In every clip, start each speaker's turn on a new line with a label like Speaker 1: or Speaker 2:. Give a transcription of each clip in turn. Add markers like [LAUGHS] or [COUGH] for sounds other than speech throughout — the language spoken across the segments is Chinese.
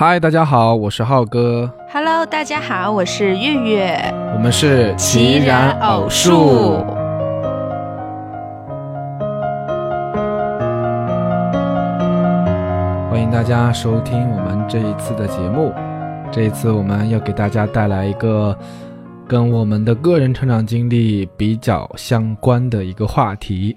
Speaker 1: 嗨，大家好，我是浩哥
Speaker 2: ，Hello，大家好，我是月月。
Speaker 1: 我们是
Speaker 2: 奇然偶数。
Speaker 1: 欢迎大家收听我们这一次的节目。这一次我们要给大家带来一个跟我们的个人成长经历比较相关的一个话题。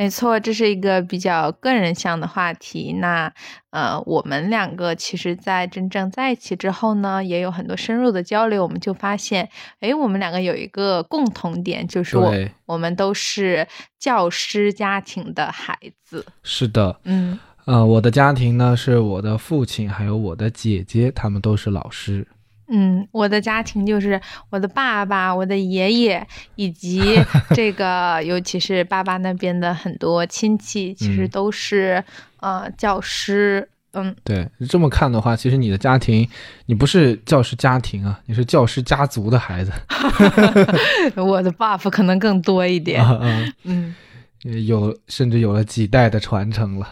Speaker 2: 没错，这是一个比较个人向的话题。那呃，我们两个其实，在真正在一起之后呢，也有很多深入的交流。我们就发现，哎，我们两个有一个共同点，就是我，我们都是教师家庭的孩子。
Speaker 1: 是的，
Speaker 2: 嗯，
Speaker 1: 呃，我的家庭呢是我的父亲还有我的姐姐，他们都是老师。
Speaker 2: 嗯，我的家庭就是我的爸爸、我的爷爷，以及 [LAUGHS] 这个，尤其是爸爸那边的很多亲戚，其实
Speaker 1: 嗯
Speaker 2: 都是、呃教师。嗯，
Speaker 1: 对，这么看的话，其实你的家庭，你不是教师家庭啊，你是教师家族的孩子。[LAUGHS] [LAUGHS]
Speaker 2: 我的 buff 可能更多一点。嗯
Speaker 1: 有甚至有了几代的传承了。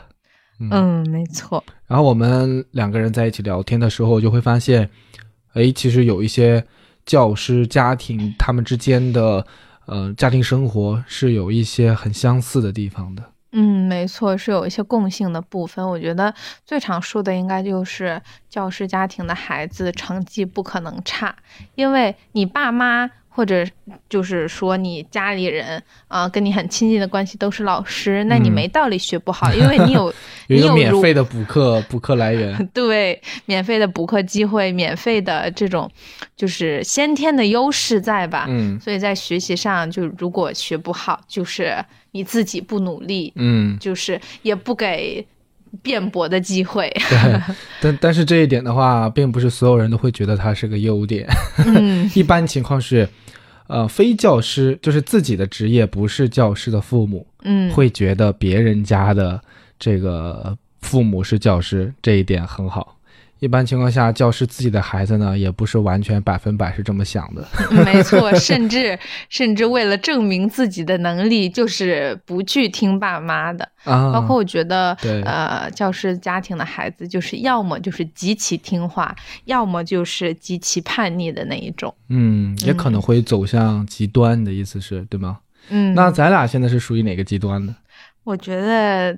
Speaker 1: 嗯
Speaker 2: 嗯，没错。
Speaker 1: 然后我们两个人在一起聊天的时候，就会发现，哎，其实有一些教师家庭他们之间的呃家庭生活是有一些很相似的地方的。
Speaker 2: 嗯，没错，是有一些共性的部分。我觉得最常说的应该就是教师家庭的孩子成绩不可能差，因为你爸妈或者就是说你家里人啊、呃跟你很亲近的关系都是老师，那你
Speaker 1: 嗯
Speaker 2: 没道理学不好，因为你有 [LAUGHS]
Speaker 1: 有免费的补课补课来源。[LAUGHS]
Speaker 2: 对免费的补课机会，免费的这种就是先天的优势在吧？
Speaker 1: 嗯
Speaker 2: 所以在学习上，就如果学不好，就是你自己不努力，
Speaker 1: 嗯，
Speaker 2: 就是也不给辩驳的机会。
Speaker 1: 对。但但是这一点的话，并不是所有人都会觉得它是个优点。
Speaker 2: 嗯 [LAUGHS]
Speaker 1: 一般情况是，呃，非教师就是自己的职业不是教师的父母，
Speaker 2: 嗯，
Speaker 1: 会觉得别人家的这个父母是教师，这一点很好。一般情况下，教师自己的孩子呢，也不是完全百分百是这么想的。
Speaker 2: 嗯 [LAUGHS] 没错，甚至甚至为了证明自己的能力，就是不去听爸妈的。
Speaker 1: 啊，
Speaker 2: 包括我觉得，呃，教师家庭的孩子，就是要么就是极其听话，要么就是极其叛逆的那一种。
Speaker 1: 嗯，也可能会走向极端，你的意思是对吗？
Speaker 2: 嗯，
Speaker 1: 那咱俩现在是属于哪个极端的？
Speaker 2: 我觉得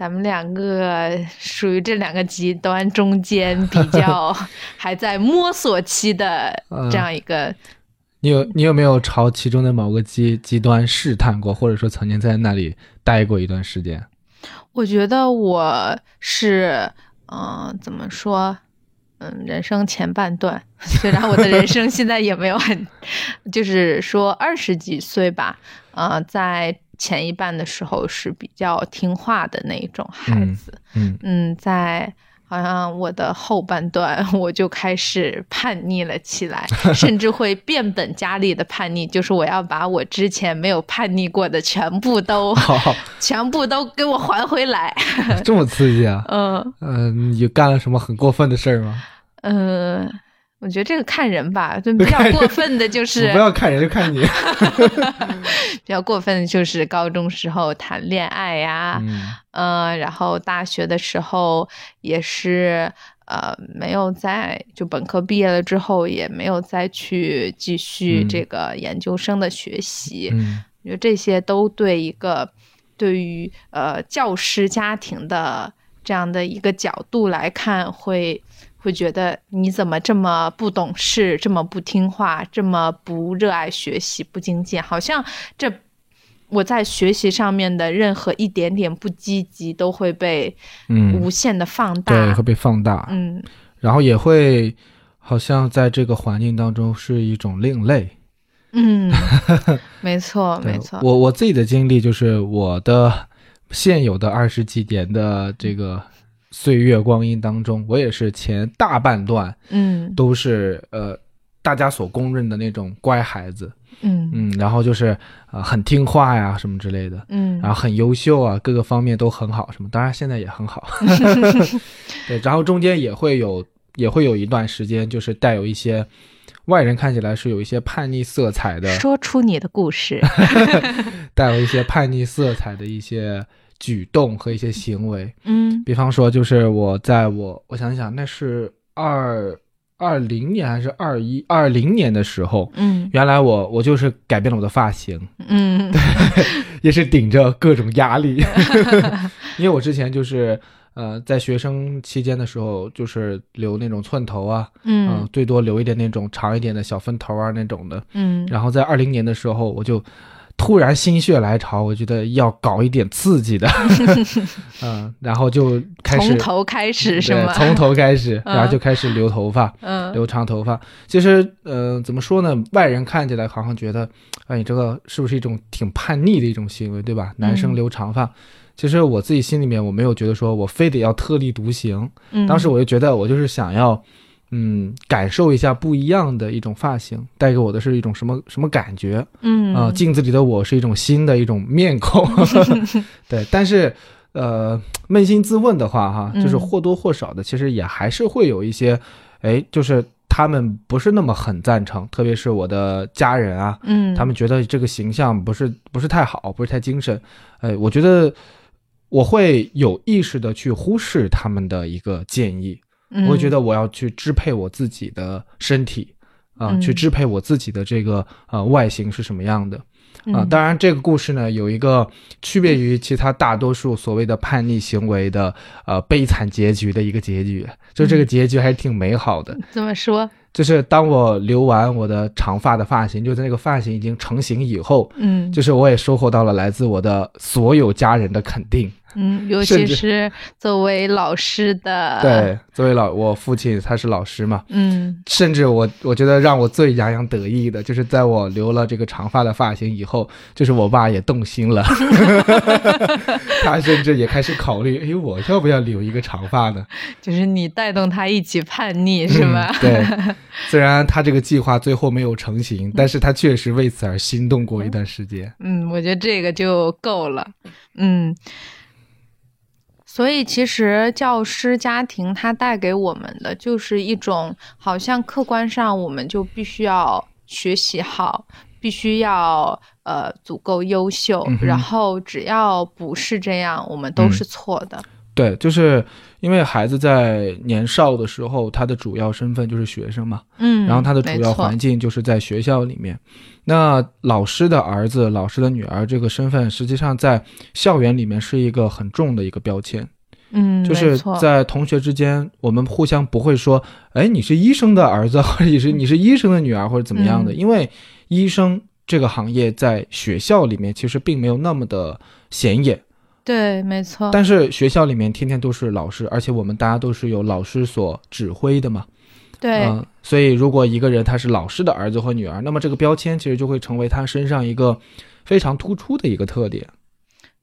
Speaker 2: 咱们两个属于这两个极端中间比较 [LAUGHS] 还在摸索期的这样一个。
Speaker 1: 你有你有没有朝其中的某个极极端试探过，或者说曾经在那里待过一段时间？
Speaker 2: 我觉得我是，嗯、怎么说？嗯，人生前半段，虽然我的人生现在也没有很，[LAUGHS] 就是说二十几岁吧，呃，在前一半的时候是比较听话的那一种孩
Speaker 1: 嗯
Speaker 2: 子，
Speaker 1: 嗯
Speaker 2: 嗯，在好像我的后半段我就开始叛逆了起来，甚至会变本加厉的叛逆，就是我要把我之前没有叛逆过的全部都 [LAUGHS]
Speaker 1: 好，
Speaker 2: 全部都给我还回来。
Speaker 1: 这么刺激啊！
Speaker 2: 嗯
Speaker 1: 嗯、你干了什么很过分的事儿吗？
Speaker 2: 嗯、呃我觉得这个看人吧，就 [LAUGHS] 比较过分的就 [LAUGHS] 是
Speaker 1: 不要看人，就看你。[LAUGHS]
Speaker 2: 比较过分的就是高中时候谈恋爱呀、
Speaker 1: 嗯
Speaker 2: 呃，然后大学的时候也是，呃，没有在就本科毕业了之后，也没有再去继续
Speaker 1: 嗯
Speaker 2: 这个研究生的学习。
Speaker 1: 嗯
Speaker 2: 我觉得这些都对一个对于呃教师家庭的这样的一个角度来看，会会觉得你怎么这么不懂事，这么不听话，这么不热爱学习，不精进，好像这。我在学习上面的任何一点点不积极，都会被
Speaker 1: 嗯
Speaker 2: 无，限的放大对，
Speaker 1: 会被放大，
Speaker 2: 嗯
Speaker 1: 然后也会好像在这个环境当中是一种另类。
Speaker 2: 嗯，[LAUGHS] 没错没错。
Speaker 1: 我我自己的经历就是我的现有的二十几年的这个岁月光阴当中，我也是前大半段
Speaker 2: 嗯。
Speaker 1: 都是呃大家所公认的那种乖孩子，
Speaker 2: 嗯。
Speaker 1: 嗯，然后就是呃很听话呀什么之类的，
Speaker 2: 嗯。
Speaker 1: 然后很优秀啊，各个方面都很好，什么当然现在也很好，[LAUGHS] 对，然后中间也会有也会有一段时间就是带有一些外人看起来是有一些叛逆色彩的，
Speaker 2: 说出你的故事。[LAUGHS] [LAUGHS]
Speaker 1: 带有一些叛逆色彩的一些举动和一些行为。
Speaker 2: 嗯
Speaker 1: 比方说，就是我在我我想想，那是二二零年还是二一二零年的时候，
Speaker 2: 嗯
Speaker 1: 原来我我就是改变了我的发型，[LAUGHS]
Speaker 2: 嗯
Speaker 1: 也是顶着各种压力 [LAUGHS] [LAUGHS] 因为我之前就是呃在学生期间的时候，就是留那种寸头啊，嗯、
Speaker 2: 嗯
Speaker 1: 最多留一点那种长一点的小分头啊那种的。
Speaker 2: 嗯
Speaker 1: 然后在二零年的时候，我就突然心血来潮，我觉得要搞一点刺激的，[LAUGHS] 嗯，然后就开始
Speaker 2: 从头开始是吗？
Speaker 1: 从头开始，
Speaker 2: 嗯
Speaker 1: 然后就开始留头发。
Speaker 2: 嗯
Speaker 1: 留长头发，其实，呃，怎么说呢？外人看起来好像觉得，哎，你这个是不是一种挺叛逆的一种行为，对吧？男生
Speaker 2: 嗯
Speaker 1: 留长发，其实我自己心里面我没有觉得说我非得要特立独行，
Speaker 2: 嗯，
Speaker 1: 当时我就觉得我就是想要，嗯，感受一下不一样的一种发型，带给我的是一种什么什么感觉
Speaker 2: 嗯
Speaker 1: 啊、镜子里的我是一种新的一种面孔，[LAUGHS] 对，但是。呃，扪心自问的话，哈，就是
Speaker 2: 嗯
Speaker 1: 或多或少的，其实也还是会有一些，哎，就是他们不是那么很赞成，特别是我的家人啊，
Speaker 2: 嗯
Speaker 1: 他们觉得这个形象不是不是太好，不是太精神。哎，我觉得我会有意识的去忽视他们的一个建议，我会觉
Speaker 2: 得
Speaker 1: 得我要去支配我自己的身体啊、
Speaker 2: 嗯
Speaker 1: 去支配我自己的这个呃外形是什么样的啊、
Speaker 2: 嗯
Speaker 1: 当然，这个故事呢有一个区别于其他大多数所谓的叛逆行为的呃悲惨结局的一个结局，就这个
Speaker 2: 嗯
Speaker 1: 结局还是挺美好的。
Speaker 2: 怎么说？
Speaker 1: 就是当我留完我的长发的发型，就在那个发型已经成型以后，
Speaker 2: 嗯
Speaker 1: 就是我也收获到了来自我的所有家人的肯定。
Speaker 2: 嗯，尤其是作为老师的，，
Speaker 1: 对，作为老我父亲他是老师嘛，
Speaker 2: 嗯
Speaker 1: 甚至我我觉得让我最洋洋得意的，就是在我留了这个长发的发型以后，就是我爸也动心了，[LAUGHS] [LAUGHS] 他甚至也开始考虑，哎，我要不要留一个长发呢？
Speaker 2: 就是你带动他一起叛逆是吧？
Speaker 1: 嗯对，虽然他这个计划最后没有成型，但是他确实为此而心动过一段时间。
Speaker 2: 嗯，我觉得这个就够了。嗯，所以其实教师家庭它带给我们的就是一种，好像客观上我们就必须要学习好，必须要呃足够优秀，
Speaker 1: 嗯
Speaker 2: 然后只要不是这样，我们都
Speaker 1: 嗯
Speaker 2: 是错的。
Speaker 1: 对，就是因为孩子在年少的时候，他的主要身份就是学生嘛，
Speaker 2: 嗯，
Speaker 1: 然后他的主要环境就是在学校里面。那老师的儿子、老师的女儿这个身份，实际上在校园里面是一个很重的一个标签，
Speaker 2: 嗯，
Speaker 1: 就是在同学之间，我们互相不会说，哎，你是医生的儿子，或者你是你是医生的女儿，或者怎么样的，
Speaker 2: 嗯
Speaker 1: 因为医生这个行业在学校里面其实并没有那么的显眼。
Speaker 2: 对，没错。
Speaker 1: 但是学校里面天天都是老师，而且我们大家都是由老师所指挥的嘛，
Speaker 2: 对，
Speaker 1: 嗯、所以如果一个人他是老师的儿子或女儿，那么这个标签其实就会成为他身上一个非常突出的一个特点。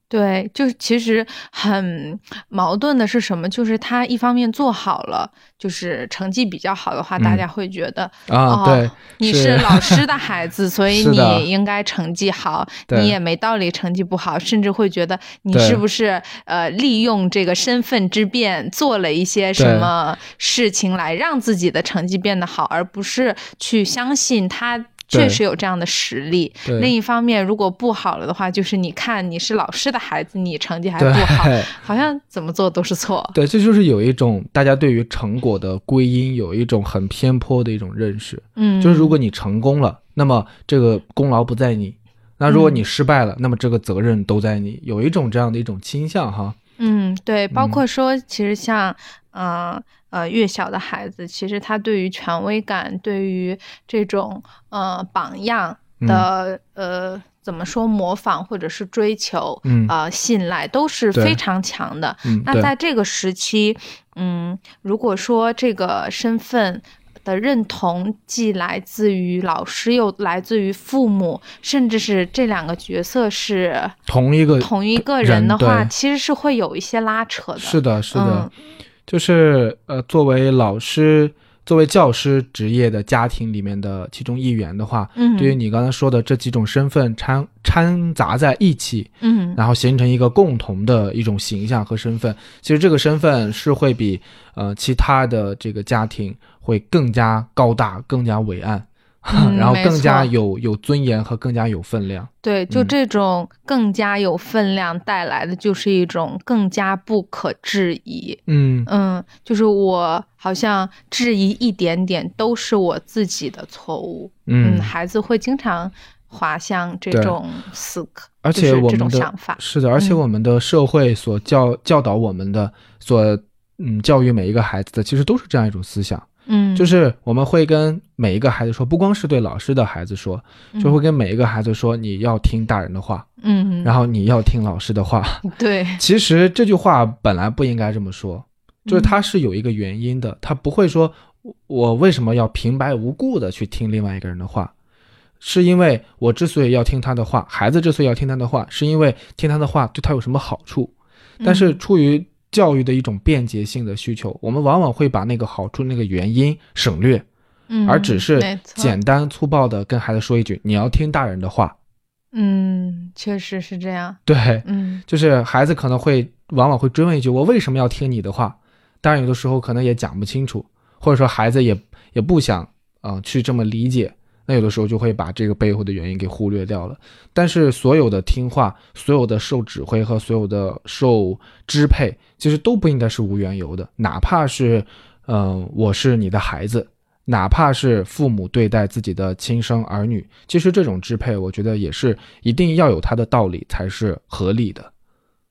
Speaker 2: 对，就是其实很矛盾的是什么？就是他一方面做好了，就是成绩比较好的话，大
Speaker 1: 嗯
Speaker 2: 家会觉得
Speaker 1: 啊，
Speaker 2: 哦
Speaker 1: 对，
Speaker 2: 你
Speaker 1: 是
Speaker 2: 是老师的 [LAUGHS] 孩子，所以你应该成绩好，你也没道理成绩不好，甚至会觉得你是不是呃利用这个身份之便做了一些什么事情来让自己的成绩变得好，而不是去相信他。确实有这样的实力。另一方面，如果不好了的话，就是你看你是老师的孩子，你成绩还不好，好像怎么做都是错。[LAUGHS]
Speaker 1: 对，这就是有一种大家对于成果的归因有一种很偏颇的一种认识，
Speaker 2: 嗯，
Speaker 1: 就是如果你成功了，那么这个功劳不在你；那如果
Speaker 2: 嗯
Speaker 1: 你失败了，那么这个责任都在你，有一种这样的一种倾向哈。
Speaker 2: 嗯，对，包
Speaker 1: 嗯。
Speaker 2: 括说，其实像，呃呃，越小的孩子，其实他对于权威感，对于这种呃榜样的、呃怎么说模仿或者是追求，
Speaker 1: 嗯
Speaker 2: 呃信赖都是非常强的。
Speaker 1: 嗯，
Speaker 2: 那在这个时期，嗯，如果说这个身份的认同既来自于老师，又来自于父母，甚至是这两个角色是
Speaker 1: 同一个
Speaker 2: 同一个
Speaker 1: 人
Speaker 2: 人的话，其实是会有一些拉扯的。
Speaker 1: 是的，是的，
Speaker 2: 嗯
Speaker 1: 就是呃，作为老师、作为教师职业的家庭里面的其中一员的话，
Speaker 2: 嗯，
Speaker 1: 对于你刚才说的这几种身份掺掺杂在一起，
Speaker 2: 嗯。
Speaker 1: 然后形成一个共同的一种形象和身份，其实这个身份是会比呃其他的这个家庭会更加高大、更加伟岸
Speaker 2: 嗯 [LAUGHS]
Speaker 1: 然后更加有有尊严和更加有分量。
Speaker 2: 对，就
Speaker 1: 嗯
Speaker 2: 这种更加有分量带来的，就是一种更加不可质疑。
Speaker 1: 嗯
Speaker 2: 嗯，就是我好像质疑一点点都是我自己的错误。
Speaker 1: 嗯，
Speaker 2: 孩子会经常滑向这种思考，
Speaker 1: 而且我们的
Speaker 2: 种想法。
Speaker 1: 是的，而且
Speaker 2: 嗯
Speaker 1: 我们的社会所教教导我们的，所嗯教育每一个孩子的，其实都是这样一种思想，
Speaker 2: 嗯，
Speaker 1: 就是我们会跟每一个孩子说，不光是对老师的孩子说，就会跟每一个孩子说，你要听大人的话，
Speaker 2: 嗯，
Speaker 1: 然后你要听老师的话。[LAUGHS]
Speaker 2: 对，
Speaker 1: 其实这句话本来不应该这么说，就是
Speaker 2: 嗯
Speaker 1: 它是有一个原因的，他不会说我我为什么要平白无故的去听另外一个人的话，是因为我之所以要听他的话，孩子之所以要听他的话，是因为听他的话对他有什么好处，但是出于教育的一种便捷性的需求，我们往往会把那个好处、那个原因省略，
Speaker 2: 嗯，
Speaker 1: 而只是简单粗暴的跟孩子说一句：“你要听大人的话。
Speaker 2: 嗯，确实是这样。”
Speaker 1: 对，
Speaker 2: 嗯
Speaker 1: 就是孩子可能会往往会追问一句：“我为什么要听你的话？”当然，有的时候可能也讲不清楚，或者说孩子也也不想啊、呃去这么理解。那有的时候就会把这个背后的原因给忽略掉了。但是所有的听话、所有的受指挥和所有的受支配，其实都不应该是无缘由的。哪怕是，嗯、我是你的孩子，哪怕是父母对待自己的亲生儿女，其实这种支配，我觉得也是一定要有它的道理才是合理的。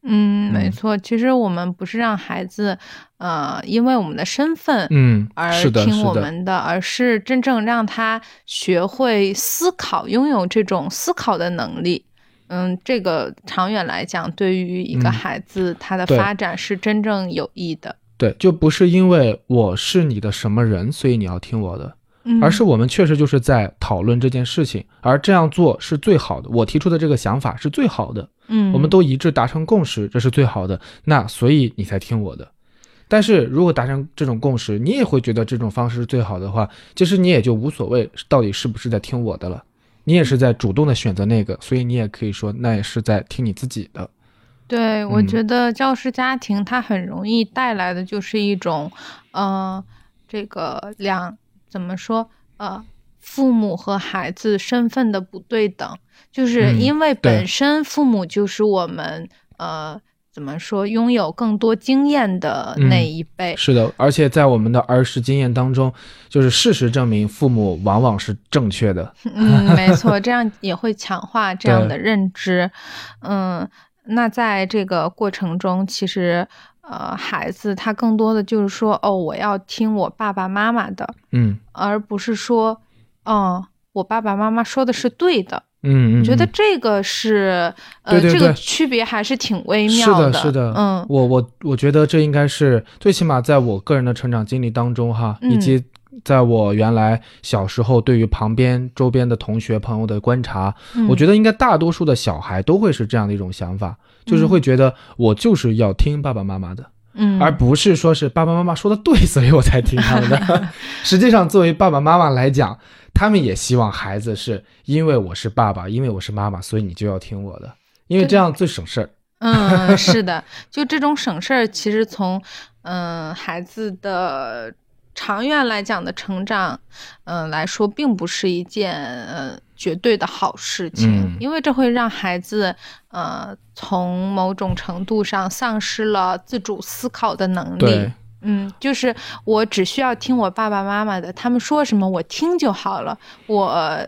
Speaker 2: 嗯，没
Speaker 1: 嗯
Speaker 2: 错。其实我们不是让孩子，呃，因为我们的身份，
Speaker 1: 嗯，
Speaker 2: 而听我们的，而是真正让他学会思考，拥有这种思考的能力。嗯，这个长远来讲，对于一个
Speaker 1: 嗯
Speaker 2: 孩子、他的发展是真正有益的。
Speaker 1: 对，就不是因为我是你的什么人，所以你要听我的，
Speaker 2: 嗯，
Speaker 1: 而是我们确实就是在讨论这件事情，而这样做是最好的。我提出的这个想法是最好的，
Speaker 2: 嗯，
Speaker 1: 我们都一致达成共识，这是最好的。那所以你才听我的。但是如果达成这种共识，你也会觉得这种方式是最好的话，其实你也就无所谓到底是不是在听我的了，你也是在主动的选择那个，所以你也可以说那也是在听你自己的。
Speaker 2: 对，我
Speaker 1: 嗯
Speaker 2: 觉得教师家庭它很容易带来的就是一种，呃，这个两怎么说，呃，父母和孩子身份的不对等，就是
Speaker 1: 嗯
Speaker 2: 因为本身父母就是我们，呃，怎么说，拥有更多经验的那
Speaker 1: 嗯
Speaker 2: 一辈，
Speaker 1: 是的，而且在我们的儿时经验当中，就是事实证明，父母往往是正确的。
Speaker 2: 嗯，没错，这样也会强化 [LAUGHS] 这样的认知。嗯，那在这个过程中，其实呃，孩子他更多的就是说，哦，我要听我爸爸妈妈的，
Speaker 1: 嗯。
Speaker 2: 而不是说，哦，我爸爸妈妈说的是对的。
Speaker 1: 嗯嗯，
Speaker 2: 我觉得
Speaker 1: 嗯。
Speaker 2: 这个是呃，
Speaker 1: 对对对
Speaker 2: 这个区别还是挺微妙
Speaker 1: 的，是的，是的。
Speaker 2: 嗯。
Speaker 1: 我我我觉得这应该是最起码在我个人的成长经历当中哈，
Speaker 2: 嗯
Speaker 1: 以及在我原来小时候对于旁边周边的同学朋友的观察，我觉
Speaker 2: 得
Speaker 1: 得应该大多数的小孩都会是这样的一种想法，就是会觉得我就是要听爸爸妈妈的。
Speaker 2: 嗯，
Speaker 1: 而不是说是爸爸妈妈说的对，[LAUGHS] 所以我才听他们的。[LAUGHS] 实际上，作为爸爸妈妈来讲，他们也希望孩子是因为我是爸爸，因为我是妈妈，所以你就要听我的，因为这样最省事儿。
Speaker 2: 嗯，是的，就这种省事儿，其实从嗯、孩子的长远来讲的成长，嗯、来说，并不是一件呃绝对的好事情，
Speaker 1: 嗯
Speaker 2: 因为这会让孩子呃从某种程度上丧失了自主思考的能力。，嗯，就是我只需要听我爸爸妈妈的，他们说什么我听就好了。我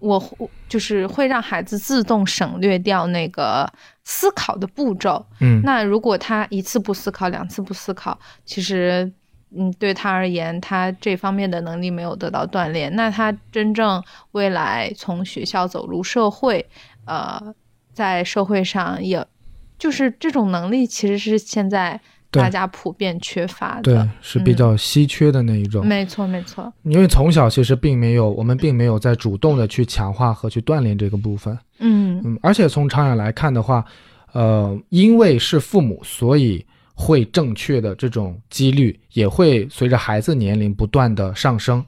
Speaker 2: 我就是会让孩子自动省略掉那个思考的步骤。
Speaker 1: 嗯，
Speaker 2: 那如果他一次不思考，两次不思考，其实嗯对他而言，他这方面的能力没有得到锻炼，那他真正未来从学校走入社会，呃，在社会上也。就是这种能力，其实是现在大家普遍缺乏的。
Speaker 1: 对，是比较稀缺的那一种。
Speaker 2: 没错，没错。
Speaker 1: 因为从小其实并没有，我们并没有在主动的去强化和去锻炼这个部分。
Speaker 2: 嗯
Speaker 1: 嗯，而且从长远来看的话，呃，因为是父母，所以会正确的这种几率也会随着孩子年龄不断的上升，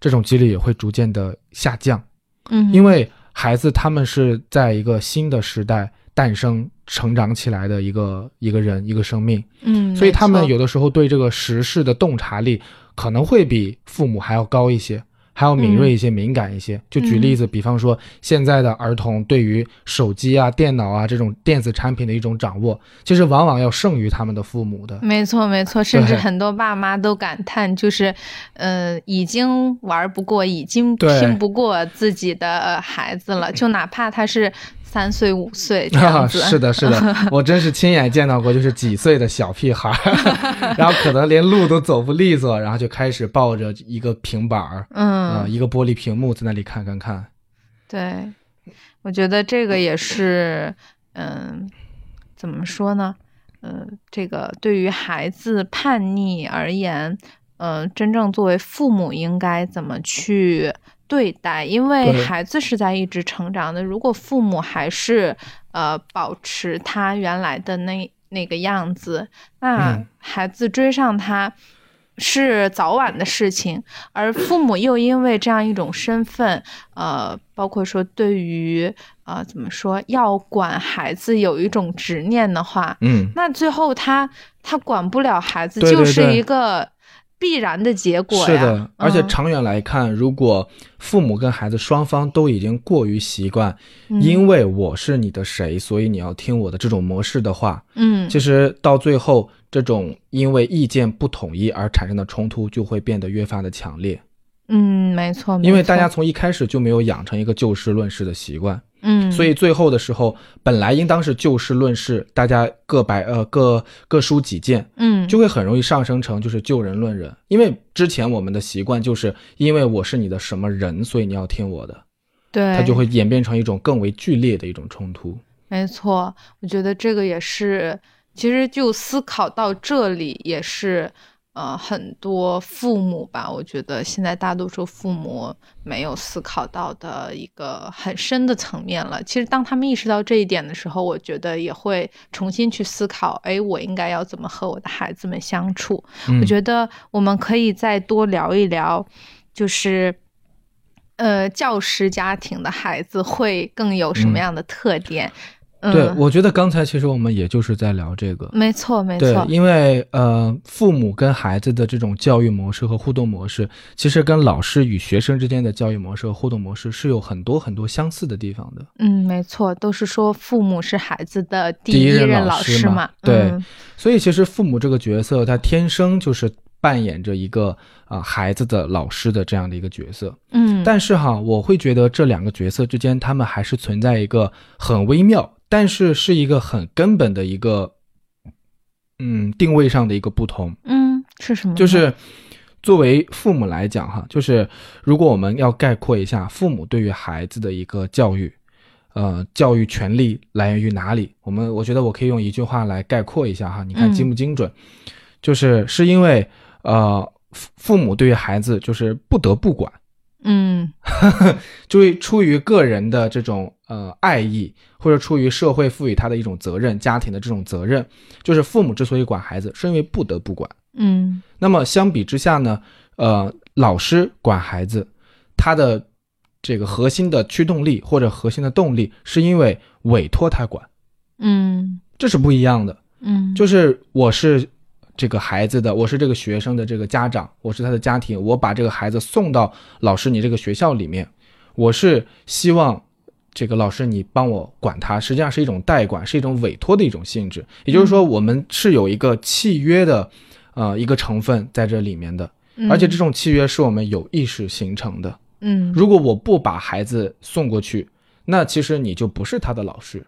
Speaker 1: 这种几率也会逐渐的下降。
Speaker 2: 嗯，
Speaker 1: 因为孩子他们是在一个新的时代诞生、成长起来的一个一个人、一个生命，
Speaker 2: 嗯，
Speaker 1: 所以他们有的时候对这个时事的洞察力可能会比父母还要高一些。还要敏锐一些、敏感一些。就举例子，比方说现在的儿童对于手机啊、电脑啊这种电子产品的一种掌握，其实往往要胜于他们的父母的。
Speaker 2: 没错，没错，甚至很多爸妈都感叹，就是，呃，已经玩不过，已经拼不过自己的呃孩子了，就哪怕他是三岁、五岁 [LAUGHS] 这样子。
Speaker 1: 是的，是的，[LAUGHS] 我真是亲眼见到过，就是几岁的小屁孩儿，然后可能连路都走不利索，然后就开始抱着一个平板儿，
Speaker 2: 嗯，
Speaker 1: 呃，一个玻璃屏幕在那里看看看。
Speaker 2: 对，我觉得这个也是，嗯，怎么说呢？嗯，这个对于孩子叛逆而言，嗯，真正作为父母应该怎么去对待？因为孩子是在一直成长的，如果父母还是呃保持他原来的那那个样子，那
Speaker 1: 嗯
Speaker 2: 孩子追上他。是早晚的事情，而父母又因为这样一种身份，呃，包括说对于呃怎么说要管孩子有一种执念的话，
Speaker 1: 嗯，
Speaker 2: 那最后他他管不了孩子，
Speaker 1: 对对
Speaker 2: 就是一个必然的结果呀。
Speaker 1: 是的，而且
Speaker 2: 嗯。
Speaker 1: 长远来看，如果父母跟孩子双方都已经过于习惯，
Speaker 2: 嗯。
Speaker 1: 因为我是你的谁，所以你要听我的这种模式的话，
Speaker 2: 嗯，
Speaker 1: 其实到最后，这种因为意见不统一而产生的冲突就会变得越发的强烈，
Speaker 2: 嗯，没错，没
Speaker 1: 因为大家从一开始就没有养成一个就事论事的习惯，
Speaker 2: 嗯，
Speaker 1: 所以最后的时候，本来应当是就事论事，大家各摆呃各各抒己见，
Speaker 2: 嗯。
Speaker 1: 就会很容易上升成就是就人论人，因为之前我们的习惯就是因为我是你的什么人，所以你要听我的，
Speaker 2: 对，
Speaker 1: 它就会演变成一种更为剧烈的一种冲突。
Speaker 2: 没错，我觉得这个也是，其实就思考到这里，也是呃很多父母吧，我觉得现在大多数父母没有思考到的一个很深的层面了。其实当他们意识到这一点的时候，我觉得也会重新去思考，哎，我应该要怎么和我的孩子们相处。
Speaker 1: 嗯
Speaker 2: 我觉得我们可以再多聊一聊，就是。呃，教师家庭的孩子会更有什么
Speaker 1: 嗯
Speaker 2: 样的特点？嗯，
Speaker 1: 对，我觉得刚才其实我们也就是在聊这个。
Speaker 2: 没错，没
Speaker 1: 对
Speaker 2: 错，，
Speaker 1: 因为呃，父母跟孩子的这种教育模式和互动模式，其实跟老师与学生之间的教育模式和互动模式是有很多很多相似的地方的。
Speaker 2: 嗯，没错，都是说父母是孩子的第
Speaker 1: 第一任
Speaker 2: 任
Speaker 1: 老师嘛
Speaker 2: 师嘛，
Speaker 1: 对
Speaker 2: 嗯
Speaker 1: 所以其实父母这个角色，他天生就是扮演着一个啊、孩子的老师的这样的一个角色。
Speaker 2: 嗯，
Speaker 1: 但是哈，我会觉得这两个角色之间，他们还是存在一个很微妙，但是是一个很根本的一个，嗯，定位上的一个不同。
Speaker 2: 嗯是什么？
Speaker 1: 就是作为父母来讲哈，就是如果我们要概括一下父母对于孩子的一个教育，呃，教育权利来源于哪里？我们我觉得我可以用一句话来概括一下哈，你看
Speaker 2: 嗯
Speaker 1: 精不精准？就是是因为呃，父父母对于孩子就是不得不管。
Speaker 2: 嗯。[LAUGHS]
Speaker 1: 就是出于个人的这种呃爱意，或者出于社会赋予他的一种责任，家庭的这种责任，就是父母之所以管孩子，是因为不得不管。
Speaker 2: 嗯。
Speaker 1: 那么相比之下呢，呃，老师管孩子，他的这个核心的驱动力或者核心的动力，是因为委托他管，
Speaker 2: 嗯。
Speaker 1: 这是不一样的。
Speaker 2: 嗯，
Speaker 1: 就是我是这个孩子的，我是这个学生的这个家长，我是他的家庭，我把这个孩子送到老师你这个学校里面，我是希望这个老师你帮我管他，实际上是一种代管，是一种委托的一种性质。也就是说，我们是有一个契约的，呃，一个成分在这里面的，而且这种契约是我们有意识形成的。
Speaker 2: 嗯
Speaker 1: 如果我不把孩子送过去，那其实你就不是他的老师。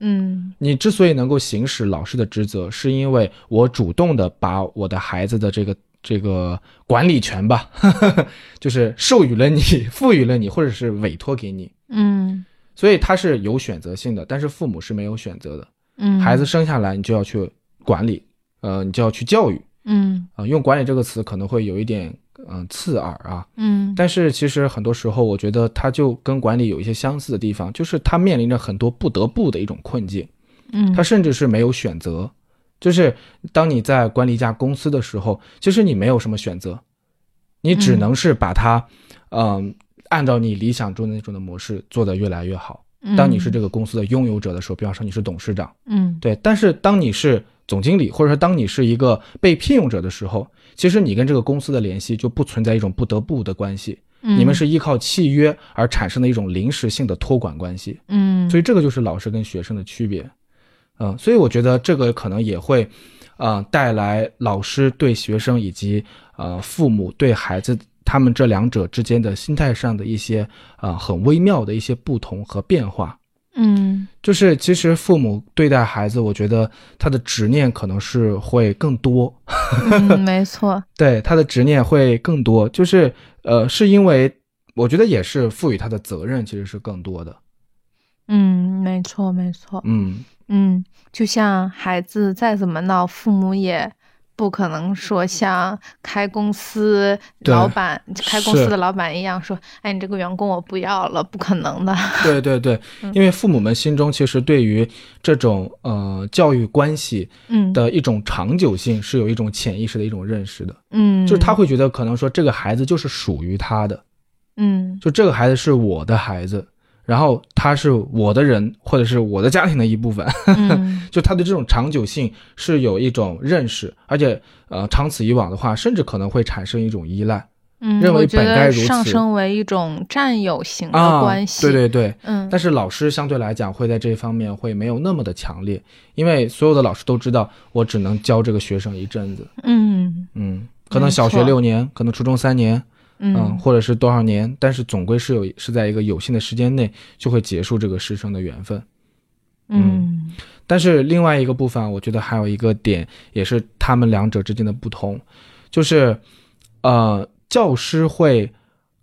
Speaker 2: 嗯。
Speaker 1: 你之所以能够行使老师的职责，是因为我主动的把我的孩子的这个这个管理权吧，[LAUGHS] 就是授予了你，[LAUGHS] 赋予了你，或者是委托给你，
Speaker 2: 嗯。
Speaker 1: 所以他是有选择性的，但是父母是没有选择的。
Speaker 2: 嗯，
Speaker 1: 孩子生下来，你就要去管理，呃，你就要去教育
Speaker 2: 嗯。
Speaker 1: 啊、用管理这个词可能会有一点嗯、呃刺耳啊，
Speaker 2: 嗯。
Speaker 1: 但是其实很多时候，我觉得它就跟管理有一些相似的地方，就是它面临着很多不得不的一种困境。
Speaker 2: 嗯，
Speaker 1: 他甚至是没有选择，就是当你在管理一家公司的时候，其实你没有什么选择，你只能是把它，嗯、按照你理想中的那种的模式做得越来越好。当你是这个公司的拥有者的时候，比方说你是董事长，
Speaker 2: 嗯。
Speaker 1: 对，但是当你是总经理，或者说当你是一个被聘用者的时候，其实你跟这个公司的联系就不存在一种不得不的关系，
Speaker 2: 嗯
Speaker 1: 你们是依靠契约而产生的一种临时性的托管关系。
Speaker 2: 嗯，
Speaker 1: 所以这个就是老师跟学生的区别，嗯、所以我觉得这个可能也会，呃，带来老师对学生以及呃父母对孩子他们这两者之间的心态上的一些呃很微妙的一些不同和变化。
Speaker 2: 嗯。
Speaker 1: 就是其实父母对待孩子，我觉得他的执念可能是会更多，
Speaker 2: 嗯，没错，[LAUGHS]
Speaker 1: 对他的执念会更多，就是呃，是因为我觉得也是赋予他的责任其实是更多的，
Speaker 2: 嗯，没错，没错，
Speaker 1: 嗯，
Speaker 2: 嗯，就像孩子再怎么闹，父母也不可能说像开公司老板、开公司的老板一样说，哎，你这个员工我不要了，不可能的。[LAUGHS]
Speaker 1: 对对对，
Speaker 2: 嗯
Speaker 1: 因为父母们心中其实对于这种呃教育关系
Speaker 2: 嗯。
Speaker 1: 的一种长久性是有一种潜意识的一种认识的，
Speaker 2: 嗯，
Speaker 1: 就是他会觉得可能说这个孩子就是属于他的，
Speaker 2: 嗯。
Speaker 1: 就这个孩子是我的孩子，然后他是我的人或者是我的家庭的一部分，
Speaker 2: 嗯。[LAUGHS]
Speaker 1: 就他的这种长久性是有一种认识，而且呃长此以往的话，甚至可能会产生一种依赖。
Speaker 2: 嗯，
Speaker 1: 认为本该
Speaker 2: 上
Speaker 1: 此。
Speaker 2: 升为一种占有型的
Speaker 1: 啊，
Speaker 2: 关系。
Speaker 1: 对对对，
Speaker 2: 嗯，
Speaker 1: 但是老师相对来讲会在这方面会没有那么的强烈，因为所有的老师都知道，我只能教这个学生一阵子，
Speaker 2: 嗯
Speaker 1: 嗯，可能小学六年，可能初中三年，嗯，
Speaker 2: 嗯
Speaker 1: 或者是多少年，但是总归是有是在一个有限的时间内就会结束这个师生的缘分。
Speaker 2: 嗯
Speaker 1: 但是另外一个部分，我觉得还有一个点，也是他们两者之间的不同，就是，呃，教师会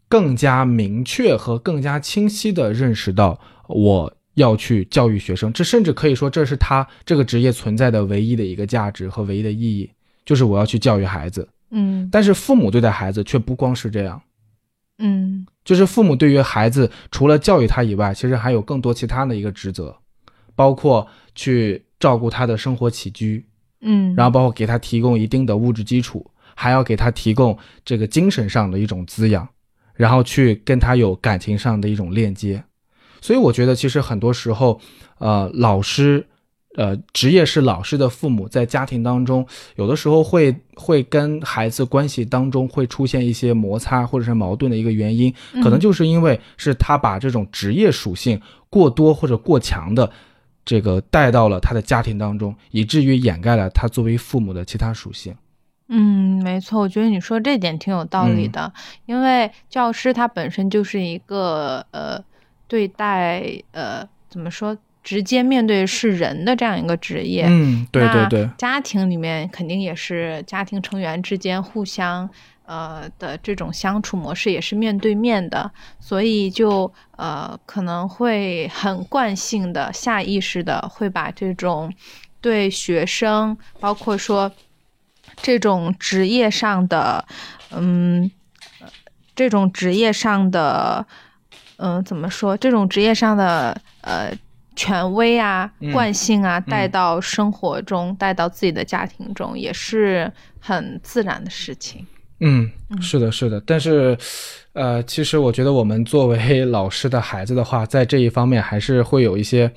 Speaker 1: 更加明确和更加清晰的认识到我要去教育学生，这甚至可以说这是他这个职业存在的唯一的一个价值和唯一的意义，就是我要去教育孩子。
Speaker 2: 嗯。
Speaker 1: 但是父母对待孩子却不光是这样，
Speaker 2: 嗯。
Speaker 1: 就是父母对于孩子除了教育他以外，其实还有更多其他的一个职责，包括去照顾他的生活起居，
Speaker 2: 嗯，
Speaker 1: 然后包括给他提供一定的物质基础，还要给他提供这个精神上的一种滋养，然后去跟他有感情上的一种链接。所以我觉得，其实很多时候，呃，老师，呃，职业是老师的父母，在家庭当中，有的时候会会跟孩子关系当中会出现一些摩擦或者是矛盾的一个原因，可能就是因为是他把这种职业属性过多或者过强的这个带到了他的家庭当中，以至于掩盖了他作为父母的其他属性。
Speaker 2: 嗯，没错，我觉得你说这点挺有道理
Speaker 1: 嗯。
Speaker 2: 的，因为教师他本身就是一个呃，对待呃怎么说，直接面对是人的这样一个职业。
Speaker 1: 嗯，对对
Speaker 2: 那
Speaker 1: 对，
Speaker 2: 家庭里面肯定也是家庭成员之间互相呃的这种相处模式也是面对面的，所以就呃可能会很惯性的、下意识的会把这种对学生，包括说这种职业上的，嗯，呃这种职业上的，嗯、怎么说？这种职业上的呃权威啊、
Speaker 1: 嗯
Speaker 2: 惯性啊，带
Speaker 1: 嗯
Speaker 2: 到生活中，带到自己的家庭中，也是很自然的事情。
Speaker 1: 嗯，是的，是的。但是，呃，其实我觉得我们作为 [LAUGHS] 老师的孩子的话，在这一方面还是会有一些。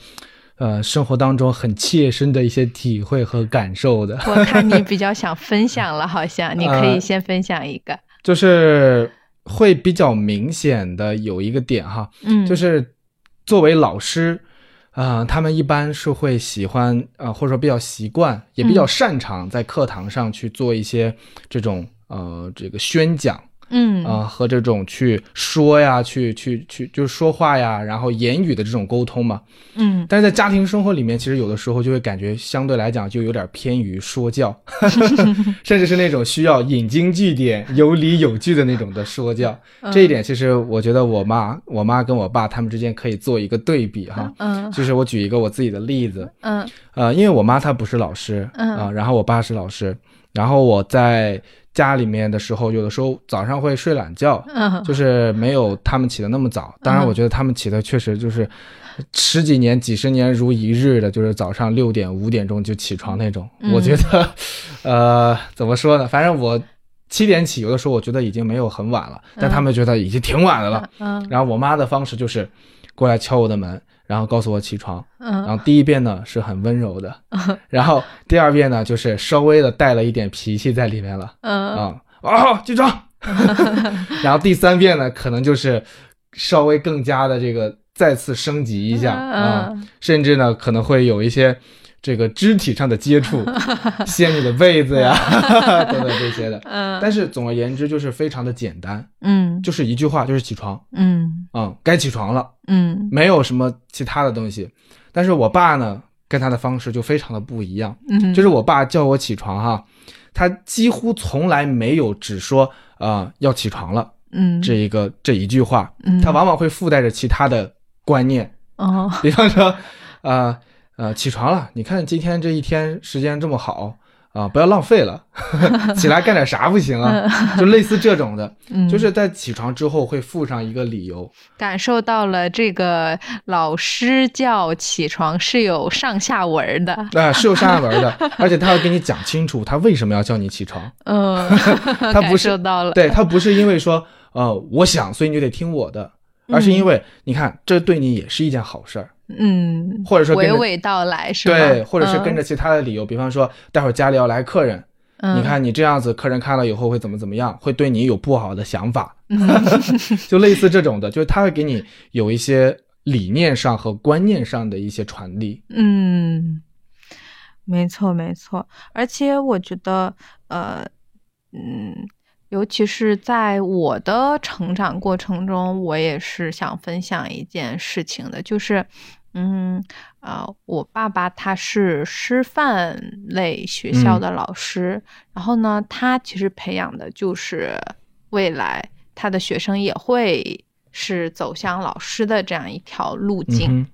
Speaker 1: 呃，生活当中很切身的一些体会和感受的，
Speaker 2: 我看你 [LAUGHS] 比较想分享了，好像你可以
Speaker 1: 呃
Speaker 2: 先分享一个。
Speaker 1: 就是会比较明显的有一个点哈，
Speaker 2: 嗯，
Speaker 1: 就是作为老师，啊、他们一般是会喜欢啊、呃或者说比较习惯，也比较
Speaker 2: 嗯。
Speaker 1: 擅长在课堂上去做一些这种呃这个宣讲
Speaker 2: 嗯。
Speaker 1: 啊、和这种去说呀，去去去就是说话呀，然后言语的这种沟通嘛。
Speaker 2: 嗯。
Speaker 1: 但是在家庭生活里面，其实有的时候就会感觉相对来讲就有点偏于说教，[LAUGHS] 甚至是那种需要引经据典、有理有据的那种的说教。这一点其实我觉得我妈、我妈跟我爸他们之间可以做一个对比哈。
Speaker 2: 嗯。
Speaker 1: 就是我举一个我自己的例子，
Speaker 2: 嗯。
Speaker 1: 呃，因为我妈她不是老师，
Speaker 2: 嗯。
Speaker 1: 啊、然后我爸是老师，然后我在家里面的时候，有的时候早上会睡懒觉，
Speaker 2: 嗯，
Speaker 1: 就是没有他们起的那么早。当然，
Speaker 2: 嗯
Speaker 1: 我觉得他们起的确实就是十几年、几十年如一日的，就是早上六点、五点钟就起床那种。
Speaker 2: 嗯
Speaker 1: 我觉得，呃，怎么说呢？反正我七点起，有的时候我觉得已经没有很晚了，但他们觉得已经挺晚的了。
Speaker 2: 嗯
Speaker 1: 然后我妈的方式就是过来敲我的门，然后告诉我起床。嗯。然
Speaker 2: 嗯
Speaker 1: 后第一遍呢是很温柔的，[LAUGHS] 然后第二遍呢就是稍微的带了一点脾气在里面了。
Speaker 2: 嗯。
Speaker 1: 啊、哦，起床，[LAUGHS] 然后第三遍呢，可能就是稍微更加的这个再次升级一下啊、
Speaker 2: 嗯
Speaker 1: 甚至呢可能会有一些这个肢体上的接触，[LAUGHS] 掀你的被子呀 [LAUGHS] 等等这些的。
Speaker 2: 嗯。
Speaker 1: 但是总而言之，就是非常的简单，
Speaker 2: 嗯。
Speaker 1: 就是一句话，就是起床。
Speaker 2: 嗯。
Speaker 1: 啊、该起床了，
Speaker 2: 嗯。
Speaker 1: 没有什么其他的东西。但是我爸呢，跟他的方式就非常的不一样，
Speaker 2: 嗯，
Speaker 1: 就是我爸叫我起床哈，他几乎从来没有只说啊、要起床了
Speaker 2: 嗯。
Speaker 1: 这一个这一句话，
Speaker 2: 嗯。
Speaker 1: 他往往会附带着其他的观念，
Speaker 2: 哦。
Speaker 1: 比方说，呃呃，起床了，你看今天这一天时间这么好啊、不要浪费了，[LAUGHS] 起来干点啥不行啊？就类似这种的，[LAUGHS]
Speaker 2: 嗯
Speaker 1: 就是在起床之后会附上一个理由，
Speaker 2: 感受到了这个老师叫起床是有上下文儿的，
Speaker 1: 啊、是有上下文的，[LAUGHS] 而且他要给你讲清楚他为什么要叫你起床，
Speaker 2: 嗯，
Speaker 1: 他不是
Speaker 2: 受到了，
Speaker 1: 对他不是因为说，呃，我想所以你就得听我的，而是因为你看这对你也是一件好事儿，
Speaker 2: 嗯，
Speaker 1: 或者说
Speaker 2: 娓娓道来是吧？
Speaker 1: 对，或者是跟
Speaker 2: 着，
Speaker 1: 其他的理由，比方说待会儿家里要来客人。
Speaker 2: 嗯
Speaker 1: 你，看你这样子，客人看了以后会怎么怎么样，会对你有不好的想法，
Speaker 2: 嗯 [LAUGHS]
Speaker 1: 就类似这种的，就是他会给你有一些理念上和观念上的一些传递。
Speaker 2: 嗯，没错没错，而且我觉得，呃，嗯，尤其是在我的成长过程中，我也是想分享一件事情的，就是，嗯，呃，我爸爸他是师范类学校的老师，然后呢，他其实培养的就是未来他的学生也会是走向老师的这样一条路径。
Speaker 1: 嗯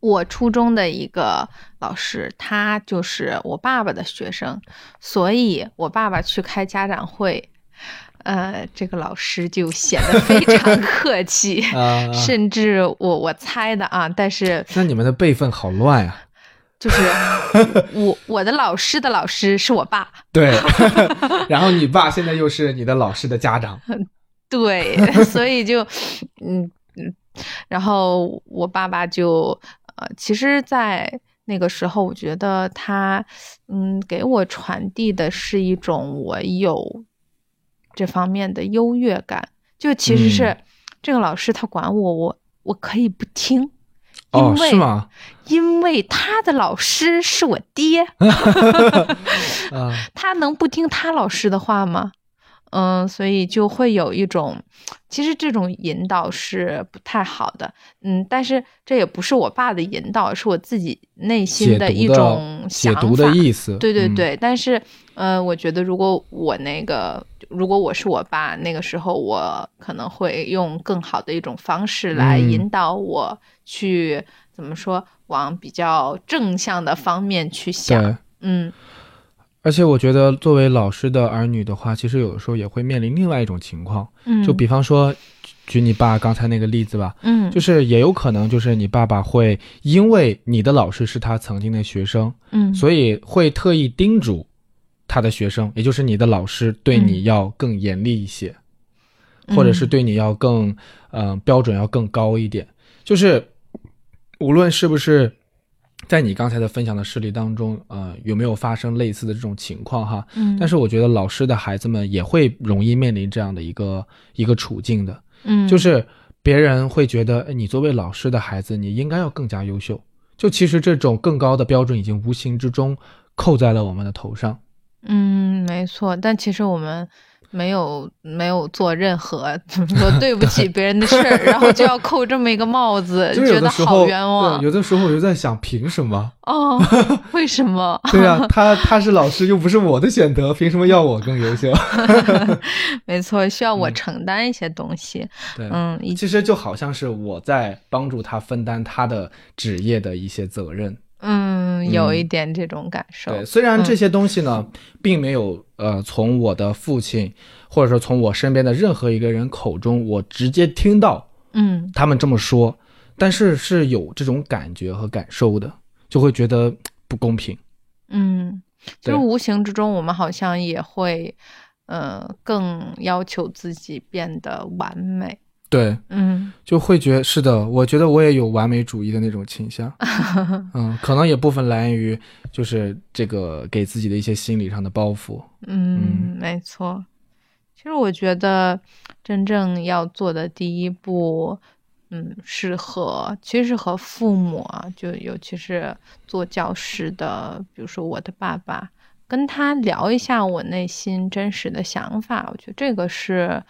Speaker 2: 我初中的一个老师，他就是我爸爸的学生，所以我爸爸去开家长会，呃，这个老师就显得非常客气，[LAUGHS]
Speaker 1: 啊，
Speaker 2: 甚至我我猜的啊，但是
Speaker 1: 那你们的辈分好乱呀、
Speaker 2: 就是我我的老师的老师是我爸，
Speaker 1: 对，[LAUGHS] 然后你爸现在又是你的老师的家长，[LAUGHS]
Speaker 2: 对，所以就嗯嗯，然后我爸爸就呃，其实，在那个时候，我觉得他嗯给我传递的是一种我有这方面的优越感，就其实是、
Speaker 1: 嗯
Speaker 2: 这个老师他管我，我我可以不听。
Speaker 1: 哦，
Speaker 2: 因为
Speaker 1: 是吗？[LAUGHS]
Speaker 2: 因为他的老师是我爹，[LAUGHS]
Speaker 1: 啊，[LAUGHS]
Speaker 2: 他能不听他老师的话吗？嗯，所以就会有一种，其实这种引导是不太好的，嗯，但是这也不是我爸的引导，是我自己内心
Speaker 1: 的
Speaker 2: 一种想法。
Speaker 1: 解读的意思，嗯，
Speaker 2: 对对对，但是，呃，我觉得如果我那个，如果我是我爸，那个时候我可能会用更好的一种方式来
Speaker 1: 嗯
Speaker 2: 引导我去、怎么说，往比较正向的方面去想。嗯
Speaker 1: 而且我觉得，作为老师的儿女的话，其实有的时候也会面临另外一种情况，
Speaker 2: 嗯，
Speaker 1: 就比方说，举你爸刚才那个例子吧，
Speaker 2: 嗯，
Speaker 1: 就是也有可能就是你爸爸会因为你的老师是他曾经的学生，
Speaker 2: 嗯，
Speaker 1: 所以会特意叮嘱他的学生，也就是你的老师对你要更严厉一些，
Speaker 2: 嗯
Speaker 1: 或者是对你要更嗯、呃标准要更高一点。就是无论是不是在你刚才的分享的事例当中，呃，有没有发生类似的这种情况哈？
Speaker 2: 嗯，
Speaker 1: 但是我觉得老师的孩子们也会容易面临这样的一个一个处境的。
Speaker 2: 嗯，
Speaker 1: 就是别人会觉得，哎，你作为老师的孩子，你应该要更加优秀。就其实这种更高的标准已经无形之中扣在了我们的头上。
Speaker 2: 嗯，没错，但其实我们没有没有做任何怎么 [LAUGHS] 说对不起别人的事儿，[LAUGHS] 然后就要扣这么一个帽子，[LAUGHS]
Speaker 1: 就
Speaker 2: 觉得好冤枉，
Speaker 1: 有的时候我就在想，凭什么？
Speaker 2: 哦。为什么？
Speaker 1: 对啊，他他是老师，又不是我的选择，凭什么要我更优秀？
Speaker 2: 没错，需要我
Speaker 1: 嗯
Speaker 2: 承担一些东西。
Speaker 1: 对，
Speaker 2: 嗯，
Speaker 1: 其实就好像是我在帮助他分担他的职业的一些责任。
Speaker 2: 嗯，有
Speaker 1: 嗯
Speaker 2: 一点这种感受。
Speaker 1: 对，虽然这些东西呢，并没有呃从我的父亲，或者说从我身边的任何一个人口中，我直接听到
Speaker 2: 嗯
Speaker 1: 他们这么说，但是是有这种感觉和感受的，就会觉得不公平。
Speaker 2: 嗯，就
Speaker 1: 对
Speaker 2: 是无形之中，我们好像也会，呃，更要求自己变得完美。
Speaker 1: 对，
Speaker 2: 嗯
Speaker 1: 就会觉是的，我觉得我也有完美主义的那种倾向。[LAUGHS] 嗯，可能也部分来源于就是这个给自己的一些心理上的包袱。
Speaker 2: 嗯，没错，其实我觉得真正要做的第一步，嗯，是和其实是和父母啊，就尤其是做教师的，比如说我的爸爸，跟他聊一下我内心真实的想法。我觉得这个是，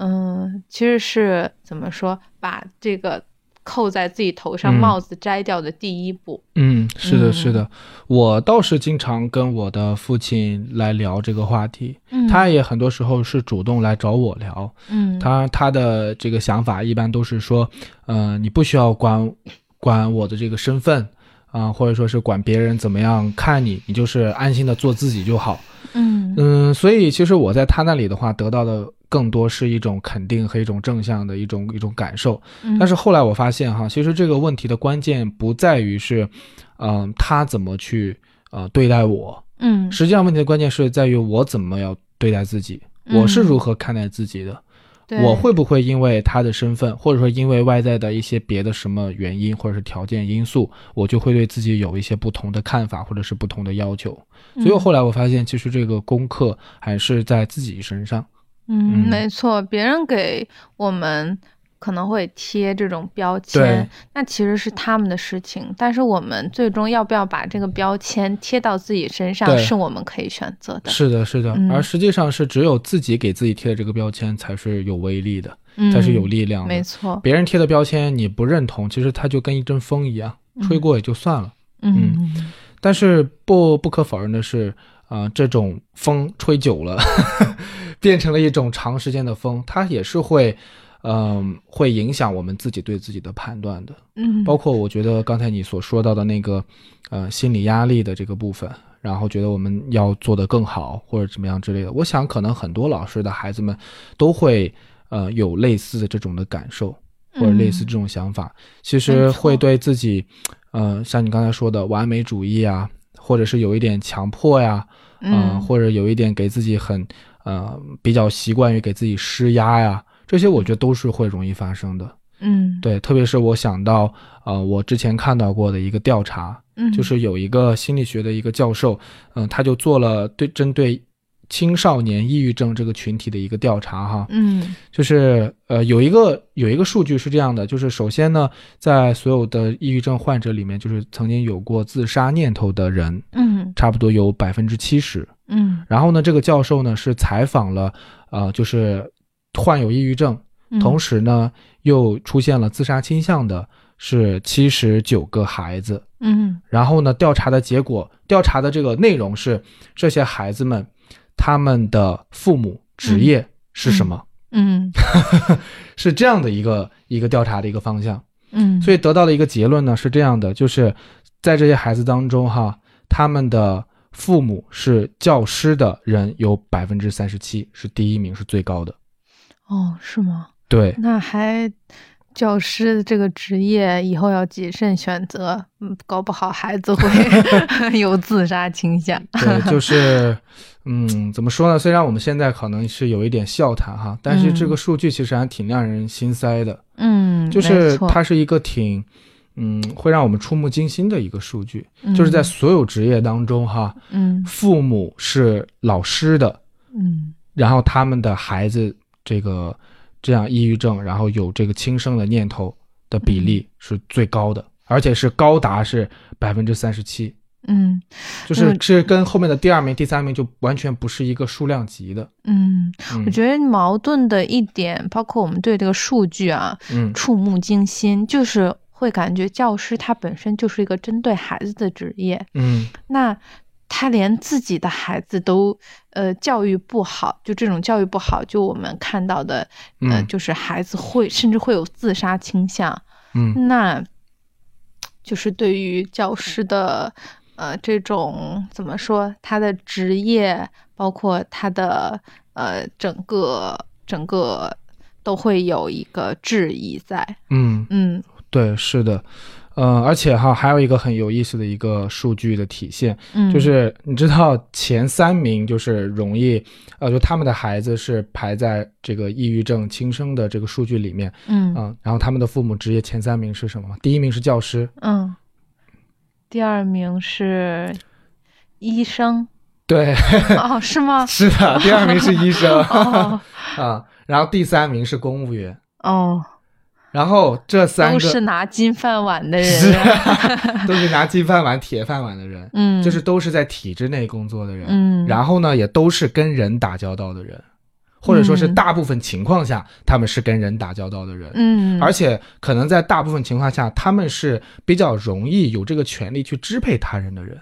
Speaker 2: 嗯，其实是怎么说，把这个。扣在自己头上帽子摘掉的第一步。
Speaker 1: 嗯，是的，是的，我倒是经常跟我的父亲来聊这个话题，他也很多时候是主动来找我聊。
Speaker 2: 嗯，
Speaker 1: 他他的这个想法一般都是说，呃，你不需要管管我的这个身份啊，或者说是管别人怎么样看你，你就是安心的做自己就好。
Speaker 2: 嗯
Speaker 1: 嗯，所以其实我在他那里的话得到的。更多是一种肯定和一种正向的一种一种感受，但是后来我发现哈，其实这个问题的关键不在于是，嗯，他怎么去呃对待我，
Speaker 2: 嗯，
Speaker 1: 实际上问题的关键是在于我怎么要对待自己，我是如何看待自己的，我会不会因为他的身份，或者说因为外在的一些别的什么原因或者是条件因素，我就会对自己有一些不同的看法或者是不同的要求，所以后来我发现，其实这个功课还是在自己身上。
Speaker 2: 嗯，没错，别人给我们可能会贴这种标签，那其实是他们的事情。但是我们最终要不要把这个标签贴到自己身上，是我们可以选择的。
Speaker 1: 是的，是的。而实际上是只有自己给自己贴的这个标签才是有威力的，才是有力量的。
Speaker 2: 没错，
Speaker 1: 别人贴的标签你不认同，其实它就跟一阵风一样，吹过也就算了。
Speaker 2: 嗯，
Speaker 1: 但是不不可否认的是。啊，这种风吹久了，[LAUGHS] 变成了一种长时间的风，它也是会，嗯，会影响我们自己对自己的判断的。
Speaker 2: 嗯，
Speaker 1: 包括我觉得刚才你所说到的那个，呃，心理压力的这个部分，然后觉得我们要做得更好或者怎么样之类的。我想可能很多老师的孩子们都会，呃，有类似的这种的感受或者类似这种想法，其实会对自己，呃，像你刚才说的完美主义啊。或者是有一点强迫呀，嗯，或者有一点给自己很，呃，比较习惯于给自己施压呀，这些我觉得都是会容易发生的。
Speaker 2: 嗯，
Speaker 1: 对，特别是我想到，呃，我之前看到过的一个调查，
Speaker 2: 嗯，
Speaker 1: 就是有一个心理学的一个教授，嗯，他就做了对针对。青少年抑郁症这个群体的一个调查，哈，
Speaker 2: 嗯，
Speaker 1: 就是呃，有一个有一个数据是这样的，就是首先呢，在所有的抑郁症患者里面，就是曾经有过自杀念头的人，
Speaker 2: 嗯，
Speaker 1: 差不多有百分之七十，
Speaker 2: 嗯，
Speaker 1: 然后呢，这个教授呢是采访了，呃，就是患有抑郁症，同时呢又出现了自杀倾向的是七十九个孩子，
Speaker 2: 嗯，
Speaker 1: 然后呢，调查的结果，调查的这个内容是这些孩子们。他们的父母职业是什么？
Speaker 2: 嗯，[LAUGHS]
Speaker 1: 是这样的一个一个调查的一个方向。
Speaker 2: 嗯，
Speaker 1: 所以得到的一个结论呢是这样的，就是在这些孩子当中，哈，他们的父母是教师的人有百分之三十七，是第一名，是最高的。
Speaker 2: 哦，是吗？
Speaker 1: 对，
Speaker 2: 那还。教师这个职业以后要谨慎选择，嗯，搞不好孩子会 [LAUGHS] [LAUGHS] 有自杀倾向。
Speaker 1: 对，就是，嗯，怎么说呢？虽然我们现在可能是有一点笑谈哈，但是这个数据其实还挺让人心塞的。
Speaker 2: 嗯，
Speaker 1: 就是它是一个挺，嗯，会让我们触目惊心的一个数据。就是在所有职业当中哈，
Speaker 2: 嗯，
Speaker 1: 父母是老师的，
Speaker 2: 嗯，
Speaker 1: 然后他们的孩子这个。这样抑郁症，然后有这个轻生的念头的比例是最高的，而且是高达是百分之三十七。
Speaker 2: 嗯，
Speaker 1: 就是这跟后面的第二名、第三名就完全不是一个数量级的。
Speaker 2: 嗯，我觉得矛盾的一点，包括我们对这个数据啊，
Speaker 1: 嗯，
Speaker 2: 触目惊心，就是会感觉教师他本身就是一个针对孩子的职业。
Speaker 1: 嗯，
Speaker 2: 那。他连自己的孩子都，呃，教育不好，就这种教育不好，就我们看到的，呃，就是孩子会甚至会有自杀倾向，
Speaker 1: 嗯，
Speaker 2: 那，就是对于教师的，呃，这种怎么说，他的职业，包括他的，呃，整个整个都会有一个质疑在，
Speaker 1: 嗯。
Speaker 2: 嗯，
Speaker 1: 对，是的。嗯，而且哈，还有一个很有意思的一个数据的体现，
Speaker 2: 嗯，
Speaker 1: 就是你知道前三名就是容易，呃，就他们的孩子是排在这个抑郁症轻生的这个数据里面，
Speaker 2: 嗯。
Speaker 1: 啊，然后他们的父母职业前三名是什么？第一名是教师，
Speaker 2: 嗯，第二名是医生，
Speaker 1: 对，[LAUGHS]
Speaker 2: 哦，是吗？[LAUGHS]
Speaker 1: 是的，第二名是医生。[LAUGHS]
Speaker 2: 哦。
Speaker 1: 啊，然后第三名是公务员，
Speaker 2: 哦，
Speaker 1: 然后这三个
Speaker 2: 都是拿金饭碗的
Speaker 1: 是
Speaker 2: 人。[LAUGHS]
Speaker 1: 都是拿金饭碗、铁饭碗的人，
Speaker 2: 嗯，
Speaker 1: 就是都是在体制内工作的人，
Speaker 2: 嗯，
Speaker 1: 然后呢，也都是跟人打交道的人，或者说是
Speaker 2: 嗯
Speaker 1: 大部分情况下，他们是跟人打交道的人，
Speaker 2: 嗯，
Speaker 1: 而且可能在大部分情况下，他们是比较容易有这个权利去支配他人的人，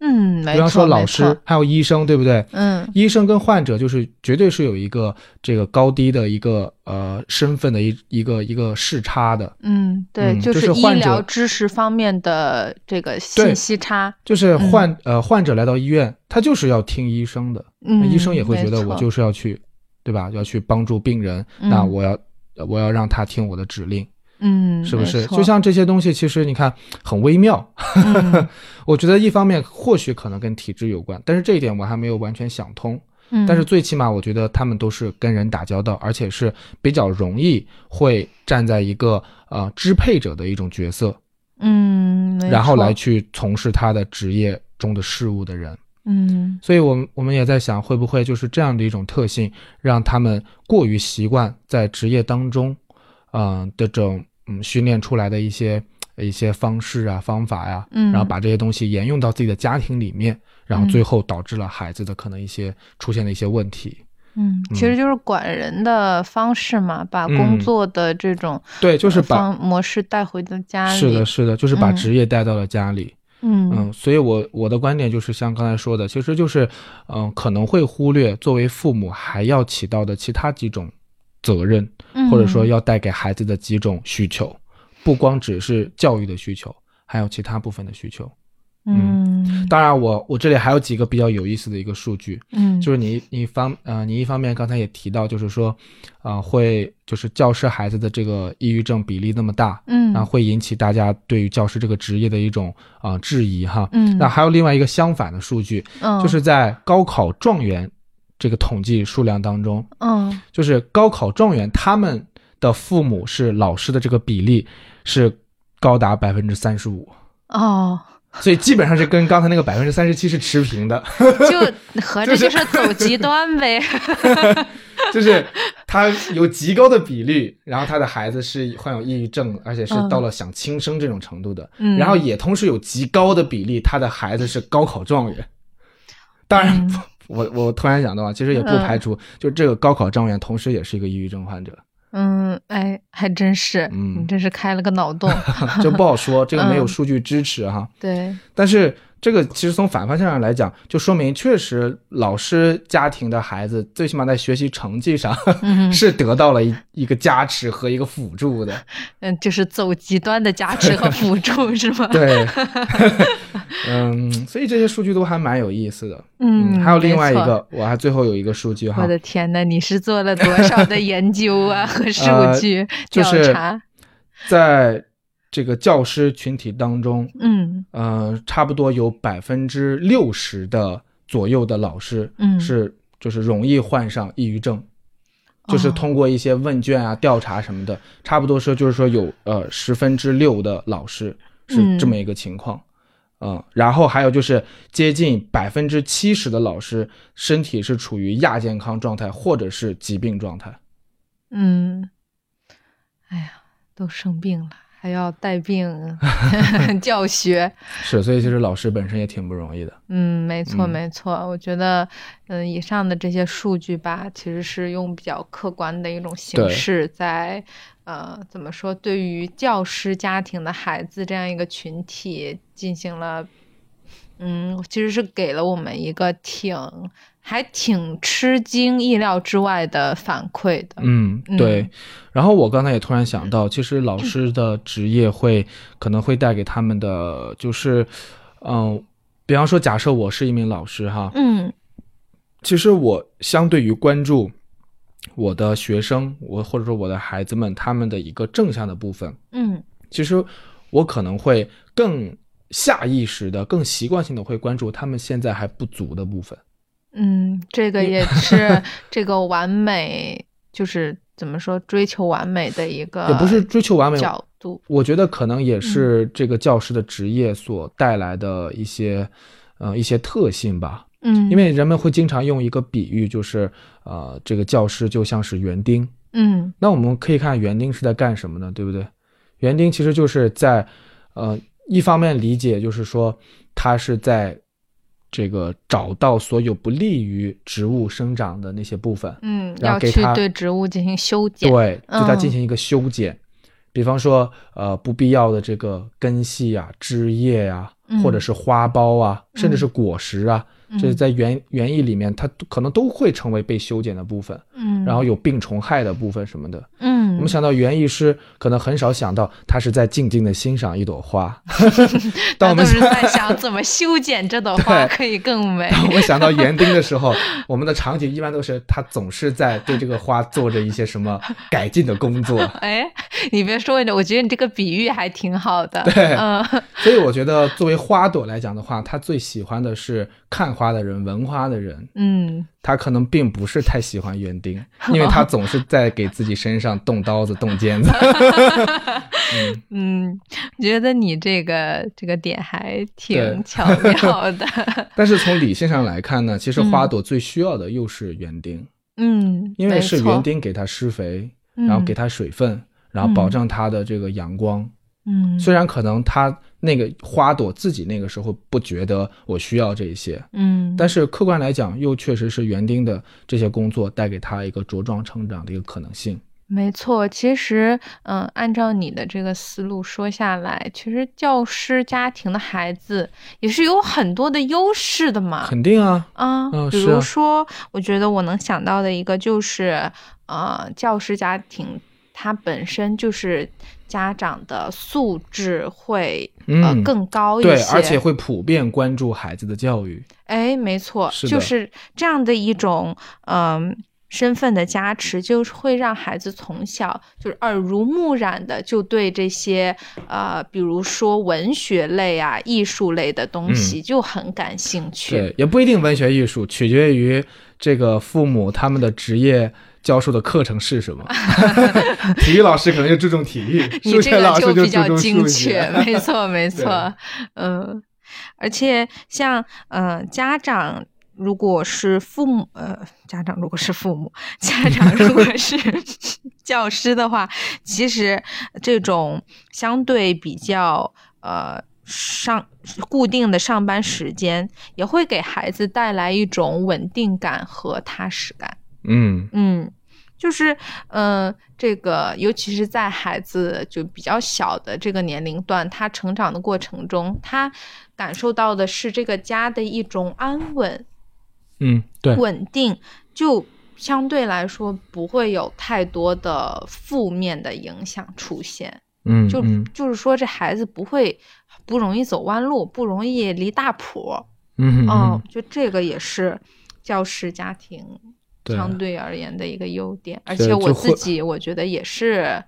Speaker 2: 嗯，
Speaker 1: 比方说老师，还有医生，对不对？
Speaker 2: 嗯。
Speaker 1: 医生跟患者就是绝对是有一个这个高低的一个呃身份的一一个一个视差的，
Speaker 2: 嗯，对，
Speaker 1: 嗯
Speaker 2: 就
Speaker 1: 就是
Speaker 2: 医疗知识方面的这个信息差。
Speaker 1: 就是患、呃患者来到医院，他就是要听医生的，那
Speaker 2: 嗯，
Speaker 1: 医生也会觉得我就是要去，对吧？要去帮助病人，
Speaker 2: 嗯。
Speaker 1: 那我要我要让他听我的指令，
Speaker 2: 嗯，
Speaker 1: 是不是？就像这些东西，其实你看很微妙。
Speaker 2: 嗯 [LAUGHS]
Speaker 1: 我觉得一方面或许可能跟体质有关，但是这一点我还没有完全想通。
Speaker 2: 嗯，
Speaker 1: 但是最起码我觉得他们都是跟人打交道，而且是比较容易会站在一个呃支配者的一种角色，
Speaker 2: 嗯，
Speaker 1: 然后来去从事他的职业中的事务的人。
Speaker 2: 嗯
Speaker 1: 所以我们我们也在想，会不会就是这样的一种特性，让他们过于习惯在职业当中，嗯、的这种嗯训练出来的一些一些方式啊、方法呀、
Speaker 2: 嗯，
Speaker 1: 然后把这些东西沿用到自己的家庭里面，然后最后导致了孩子的可能一些出现的一些问题。
Speaker 2: 嗯，其实就是管人的方式嘛，把
Speaker 1: 嗯。
Speaker 2: 工作的这种
Speaker 1: 对，就是把
Speaker 2: 模式带回到家里。
Speaker 1: 是的，，是的，就是把
Speaker 2: 嗯。
Speaker 1: 职业带到了家里。
Speaker 2: 嗯。
Speaker 1: 嗯，所以我我的观点就是像刚才说的，其实就是，嗯、可能会忽略作为父母还要起到的其他几种责任，
Speaker 2: 嗯，
Speaker 1: 或者说要带给孩子的几种需求，不光只是教育的需求，还有其他部分的需求。
Speaker 2: 嗯
Speaker 1: 当然我，我这里还有几个比较有意思的一个数据，
Speaker 2: 嗯，
Speaker 1: 就是你你方呃，你一方面刚才也提到，就是说，啊、会就是教师孩子的这个抑郁症比例那么大，
Speaker 2: 嗯。
Speaker 1: 啊，会引起大家对于教师这个职业的一种啊、质疑哈。
Speaker 2: 嗯，
Speaker 1: 那还有另外一个相反的数据，
Speaker 2: 嗯。
Speaker 1: 就是在高考状元这个统计数量当中，
Speaker 2: 嗯
Speaker 1: 就是高考状元他们的父母是老师的这个比例是高达百分之三十五，
Speaker 2: 哦，
Speaker 1: 所以基本上是跟刚才那个百分之三十七是持平的，
Speaker 2: 就 [LAUGHS] 合着就是走极端呗。[LAUGHS]
Speaker 1: 就是他有极高的比例，然后他的孩子是患有抑郁症，而且是到了想轻生这种程度的，
Speaker 2: 嗯，
Speaker 1: 然后也同时有极高的比例，他的孩子是高考状元。当然，
Speaker 2: 嗯
Speaker 1: 我我突然想到啊，其实也不排除，就这个高考状元同时也是一个抑郁症患者，
Speaker 2: 嗯，哎，还真是，
Speaker 1: 嗯
Speaker 2: 你真是开了个脑洞。[LAUGHS]
Speaker 1: 就不好说，这个没有
Speaker 2: 嗯
Speaker 1: 数据支持哈。
Speaker 2: 对，
Speaker 1: 但是这个其实从反方向上来讲，就说明确实老师家庭的孩子，最起码在学习成绩上
Speaker 2: 嗯
Speaker 1: 是得到了一一个加持和一个辅助的。
Speaker 2: 嗯，就是走极端的加持和辅助是吗？[LAUGHS]
Speaker 1: 对，[LAUGHS] 嗯，所以这些数据都还蛮有意思的。
Speaker 2: 嗯，
Speaker 1: 还有另外一。个，我还最后有一个数据哈
Speaker 2: 我，的天呐，你是做了多少的研究啊和数据 [LAUGHS]
Speaker 1: 呃就
Speaker 2: 调
Speaker 1: 是
Speaker 2: 查？
Speaker 1: 在这个教师群体当中，
Speaker 2: 嗯。
Speaker 1: 呃，差不多有百分之六十的左右的老师
Speaker 2: 嗯，
Speaker 1: 是就是容易患上抑郁症。就是
Speaker 2: 哦。
Speaker 1: 通过一些问卷啊、调查什么的，差不多说就是说有呃十分之六的老师是这么一个情况，嗯，然后还有就是接近百分之七十的老师身体是处于亚健康状态或者是疾病状态。
Speaker 2: 嗯，哎呀，都生病了，还要带病 [LAUGHS] 教学。
Speaker 1: 是，所以其实老师本身也挺不容易的。
Speaker 2: 嗯，没错，
Speaker 1: 嗯
Speaker 2: 没错。我觉得，嗯，以上的这些数据吧，其实是用比较客观的一种形式在，呃，怎么说，对于教师家庭的孩子这样一个群体进行了，嗯，其实是给了我们一个挺还挺吃惊、意料之外的反馈的。
Speaker 1: 嗯，
Speaker 2: 嗯
Speaker 1: 对。然后我刚才也突然想到，其实老师的职业会可能会带给他们的就是，嗯、比方说，假设我是一名老师哈，
Speaker 2: 嗯
Speaker 1: 其实我相对于关注我的学生，我或者说我的孩子们他们的一个正向的部分，
Speaker 2: 嗯
Speaker 1: 其实我可能会更下意识的、更习惯性的会关注他们现在还不足的部分。
Speaker 2: 嗯，这个也 [LAUGHS] 是这个完美，就是怎么说，追求完美的一个
Speaker 1: 也不是追求完美，
Speaker 2: 角度。
Speaker 1: 我觉得可能也是
Speaker 2: 嗯
Speaker 1: 这个教师的职业所带来的一些，呃，一些特性吧。
Speaker 2: 嗯，
Speaker 1: 因为人们会经常用一个比喻，就是呃，这个教师就像是园丁。
Speaker 2: 嗯
Speaker 1: 那我们可以看园丁是在干什么呢？对不对？园丁其实就是在呃，一方面理解就是说他是在这个找到所有不利于植物生长的那些部分，
Speaker 2: 嗯，
Speaker 1: 然后给它
Speaker 2: 对植物进行修剪。
Speaker 1: 对，对它
Speaker 2: 嗯
Speaker 1: 进行一个修剪。比方说，呃，不必要的这个根系啊、枝叶啊、
Speaker 2: 嗯
Speaker 1: 或者是花苞啊，甚至是果实啊，
Speaker 2: 嗯
Speaker 1: 这在园园艺里面，它可能都会成为被修剪的部分。
Speaker 2: 嗯，
Speaker 1: 然后有病虫害的部分什么的。
Speaker 2: 嗯，
Speaker 1: 我们想到园艺师，可能很少想到他是在静静的欣赏一朵花。[LAUGHS] 当我们
Speaker 2: 他都是在想怎么修剪这朵花可以更美。
Speaker 1: 当我们想到园丁的时候，我们的场景一般都是他总是在对这个花做着一些什么改进的工作。[LAUGHS]
Speaker 2: 哎，你别说，我觉得你这个比喻还挺好的。
Speaker 1: 对
Speaker 2: 嗯
Speaker 1: 所以我觉得，作为花朵来讲的话，他最喜欢的是看花的人、闻花的人。
Speaker 2: 嗯
Speaker 1: 他可能并不是太喜欢园丁，因为他总是在给自己身上动刀子、动尖子。[LAUGHS]
Speaker 2: 嗯，觉得你这个这个点还挺 [LAUGHS] 巧妙的。
Speaker 1: 但是从理性上来看呢，其实花朵最需要的又是园丁。
Speaker 2: 嗯，
Speaker 1: 因为是园，丁给它施肥，然后给它水分，然后保证它的这个阳光。
Speaker 2: 嗯
Speaker 1: 虽然可能它那个花朵自己那个时候不觉得我需要这些，
Speaker 2: 嗯，
Speaker 1: 但是客观来讲，又确实是园丁的这些工作带给他一个茁壮成长的一个可能性。
Speaker 2: 没错，其实，嗯，按照你的这个思路说下来，其实教师家庭的孩子也是有很多的优势的嘛。
Speaker 1: 肯定啊，
Speaker 2: 啊，比
Speaker 1: 嗯是啊
Speaker 2: 如说，我觉得我能想到的一个就是，呃，教师家庭它本身就是家长的素质会呃
Speaker 1: 嗯
Speaker 2: 更高一
Speaker 1: 对，而且会普遍关注孩子的教育。
Speaker 2: 哎，没错，
Speaker 1: 是
Speaker 2: 就是这样的一种嗯、身份的加持，就是会让孩子从小就是耳濡目染的就对这些呃，比如说文学类啊、艺术类的东西就很感兴趣。
Speaker 1: 嗯对，也不一定文学艺术，取决于这个父母他们的职业教授的课程是什么。[LAUGHS] 体育老师可能就注重体育，[LAUGHS]
Speaker 2: 你
Speaker 1: 数学
Speaker 2: 这个就
Speaker 1: 老师注
Speaker 2: 比较精确
Speaker 1: 学。[LAUGHS]
Speaker 2: 没错没错，嗯，而且像呃家长。如果是父母，呃，家长如果是父母，家长如果是教师的话，其实这种相对比较呃上固定的上班时间，也会给孩子带来一种稳定感和踏实感。
Speaker 1: 嗯
Speaker 2: 嗯，就是呃，这个尤其是在孩子就比较小的这个年龄段，他成长的过程中，他感受到的是这个家的一种安稳、
Speaker 1: 嗯，对，
Speaker 2: 稳定，就相对来说不会有太多的负面的影响出现。
Speaker 1: 嗯就
Speaker 2: 就是说，这孩子不会不容易走弯路，不容易离大谱。
Speaker 1: 嗯
Speaker 2: 嗯
Speaker 1: 嗯，，
Speaker 2: 就这个也是教师家庭
Speaker 1: 对
Speaker 2: 相对而言的一个优点，而且我自己我觉得也是，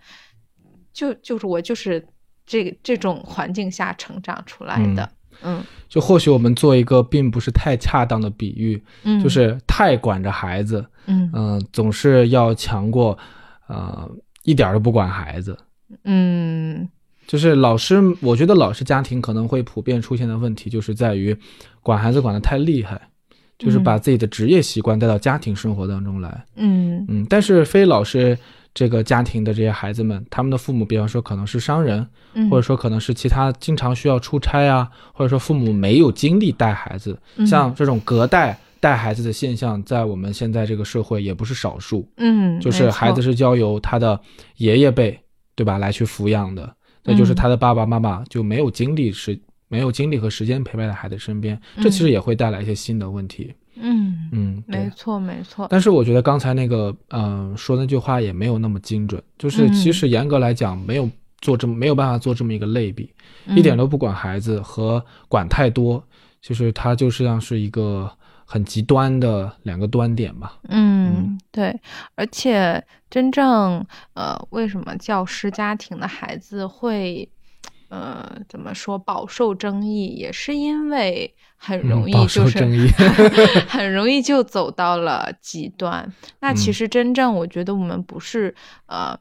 Speaker 2: 就就是我就是这个这种环境下成长出来的，嗯。
Speaker 1: 就或许我们做一个并不是太恰当的比喻，
Speaker 2: 嗯，
Speaker 1: 就是太管着孩子，
Speaker 2: 嗯。
Speaker 1: 嗯、总是要强过，呃，一点儿都不管孩子。
Speaker 2: 嗯。
Speaker 1: 就是老师，我觉得老师家庭可能会普遍出现的问题，就是在于管孩子管得太厉害，就是把自己的职业习惯带到家庭生活当中来。
Speaker 2: 嗯。
Speaker 1: 嗯，但是非老师这个家庭的这些孩子们，他们的父母，比方说可能是商人，
Speaker 2: 嗯，
Speaker 1: 或者说可能是其他经常需要出差啊，或者说父母没有精力带孩子，
Speaker 2: 嗯。
Speaker 1: 像这种隔代带孩子的现象，在我们现在这个社会也不是少数。
Speaker 2: 嗯，
Speaker 1: 就是孩子
Speaker 2: 是
Speaker 1: 是交由他的爷爷辈，对吧，来去抚养的，那
Speaker 2: 嗯
Speaker 1: 就是他的爸爸妈妈就没有精力时没有精力和时间陪伴在孩子身边，这其实也会带来一些新的问题。
Speaker 2: 嗯
Speaker 1: 嗯，
Speaker 2: 没。错没错，
Speaker 1: 但是我觉得刚才那个，嗯、说那句话也没有那么精准，就是
Speaker 2: 嗯
Speaker 1: 其实严格来讲，没有做这么没有办法做这么一个类比，一点都不管孩子和管太多，就是它就是像是一个很极端的两个端点吧。
Speaker 2: 嗯，对，而且真正呃，为什么教师家庭的孩子会呃怎么说饱受争议，也是因为很容易就是、[LAUGHS] 很容易就走到了极端。那其
Speaker 1: 嗯
Speaker 2: 实真正我觉得我们不是呃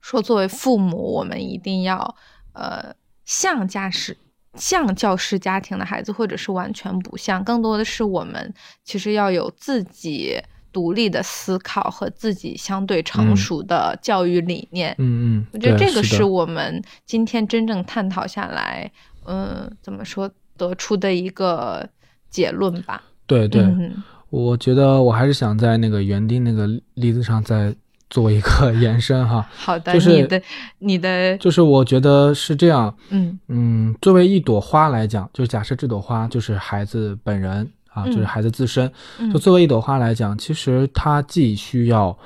Speaker 2: 说作为父母，我们一定要呃像家师像教师家庭的孩子，或者是完全不像，更多的是我们其实要有自己独立的思考和自己相对成熟的教育理念。
Speaker 1: 嗯嗯，
Speaker 2: 我觉得这个
Speaker 1: 是
Speaker 2: 我们今天真正探讨下来，嗯，怎么说得出的一个结论吧。
Speaker 1: 对对，
Speaker 2: 嗯
Speaker 1: 我觉得我还是想在那个园丁那个例子上再做一个 [LAUGHS] 延伸哈，
Speaker 2: 好的，
Speaker 1: 就是
Speaker 2: 你的你的
Speaker 1: 就是我觉得是这样，
Speaker 2: 嗯。
Speaker 1: 嗯，作为一朵花来讲，就假设这朵花就是孩子本人啊，
Speaker 2: 嗯。
Speaker 1: 就是孩子自身，
Speaker 2: 嗯。
Speaker 1: 就作为一朵花来讲，其实它既需要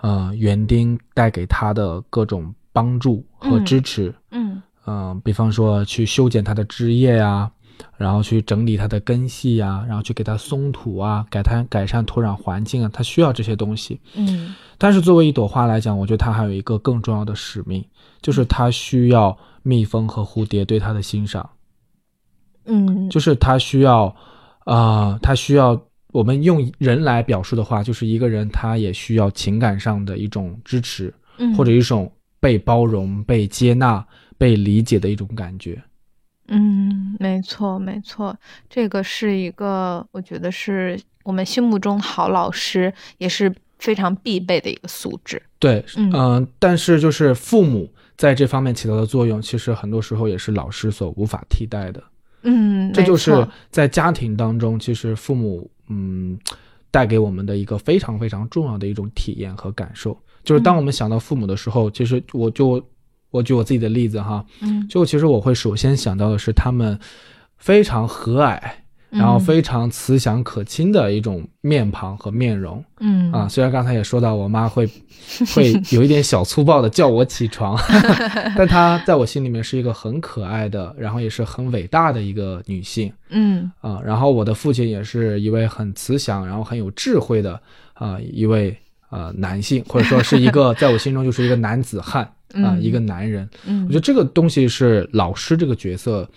Speaker 1: 呃园丁带给他的各种帮助和支持，
Speaker 2: 嗯。
Speaker 1: 嗯、比方说去修剪它的枝叶呀，然后去整理它的根系呀，然后去给它松土啊，改它改善土壤环境啊，它需要这些东西。
Speaker 2: 嗯。
Speaker 1: 但是作为一朵花来讲，我觉得它还有一个更重要的使命，就是它需要蜜蜂和蝴蝶对它的欣赏，
Speaker 2: 嗯，
Speaker 1: 就是它需要，啊、他需要我们用人来表述的话，就是一个人他也需要情感上的一种支持，
Speaker 2: 嗯
Speaker 1: 或者一种被包容、被接纳、被理解的一种感觉。
Speaker 2: 嗯，没错，没错，这个是一个，我觉得是我们心目中好老师也是非常必备的一个素质。
Speaker 1: 对，
Speaker 2: 嗯
Speaker 1: 嗯、但是就是父母在这方面起到的作用，其实很多时候也是老师所无法替代的。
Speaker 2: 嗯，
Speaker 1: 这就是在家庭当中，其实父母嗯带给我们的一个非常非常重要的一种体验和感受。就是当
Speaker 2: 嗯。
Speaker 1: 我们想到父母的时候，其实我就我举我自己的例子哈，
Speaker 2: 嗯，
Speaker 1: 就其实我会首先想到的是他们非常和蔼，然后
Speaker 2: 嗯
Speaker 1: 非常慈祥可亲的一种面庞和面容
Speaker 2: 嗯
Speaker 1: 啊。虽然刚才也说到我妈会会 [LAUGHS] 有一点小粗暴的叫我起床，[LAUGHS] 但她在我心里面是一个很可爱的，然后也是很伟大的一个女性。
Speaker 2: 嗯
Speaker 1: 啊，然后我的父亲也是一位很慈祥，然后很有智慧的啊一位呃男性，或者说是一个 [LAUGHS] 在我心中就是一个男子汉啊、
Speaker 2: 嗯
Speaker 1: 一个男人。
Speaker 2: 嗯，
Speaker 1: 我觉得这个东西是老师这个角色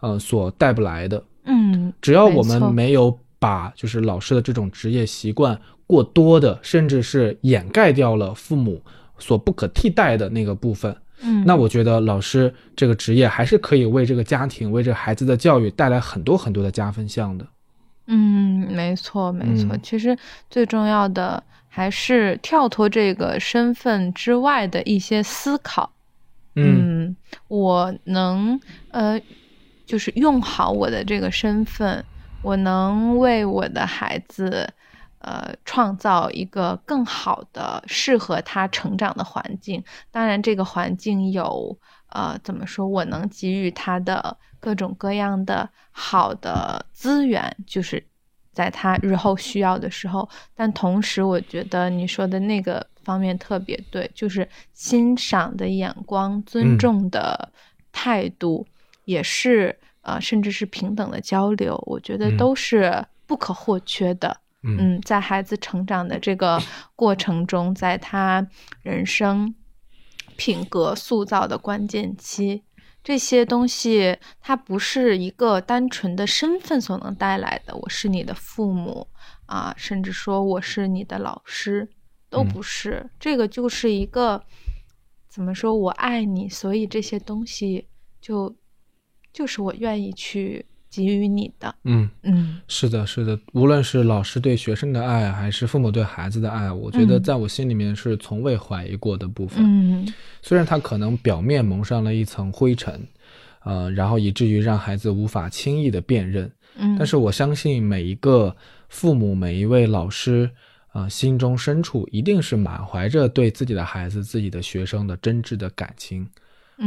Speaker 1: 呃所带不来的。
Speaker 2: 嗯
Speaker 1: 只要我们没有把就是老师的这种职业习惯过多的，甚至是掩盖掉了父母所不可替代的那个部分，
Speaker 2: 嗯，
Speaker 1: 那我觉得老师这个职业还是可以为这个家庭、为这孩子的教育带来很多很多的加分项的。
Speaker 2: 嗯，没错，没错。
Speaker 1: 嗯
Speaker 2: 其实最重要的还是跳脱这个身份之外的一些思考。
Speaker 1: 嗯
Speaker 2: 嗯，我能呃，就是用好我的这个身份，我能为我的孩子呃创造一个更好的、适合他成长的环境。当然，这个环境有呃怎么说，我能给予他的各种各样的好的资源，就是。在他日后需要的时候，但同时，我觉得你说的那个方面特别对，就是欣赏的眼光、尊
Speaker 1: 嗯
Speaker 2: 重的态度，也是呃，甚至是平等的交流，我觉得
Speaker 1: 嗯
Speaker 2: 都是不可或缺的。
Speaker 1: 嗯
Speaker 2: 嗯，在孩子成长的这个过程中，在他人生品格塑造的关键期，这些东西它不是一个单纯的身份所能带来的。我是你的父母啊，甚至说我是你的老师，都
Speaker 1: 嗯
Speaker 2: 不是。这个就是一个怎么说？我爱你，所以这些东西就就是我愿意去给予你的。
Speaker 1: 嗯，
Speaker 2: 嗯
Speaker 1: 是的，是的。无论是老师对学生的爱，还是父母对孩子的爱，我觉得
Speaker 2: 嗯
Speaker 1: 在我心里面是从未怀疑过的部分。
Speaker 2: 嗯
Speaker 1: 虽然他可能表面蒙上了一层灰尘，呃，然后以至于让孩子无法轻易的辨认，
Speaker 2: 嗯，
Speaker 1: 但是我相信每一个父母，每一位老师，呃，心中深处一定是满怀着对自己的孩子、自己的学生的真挚的感情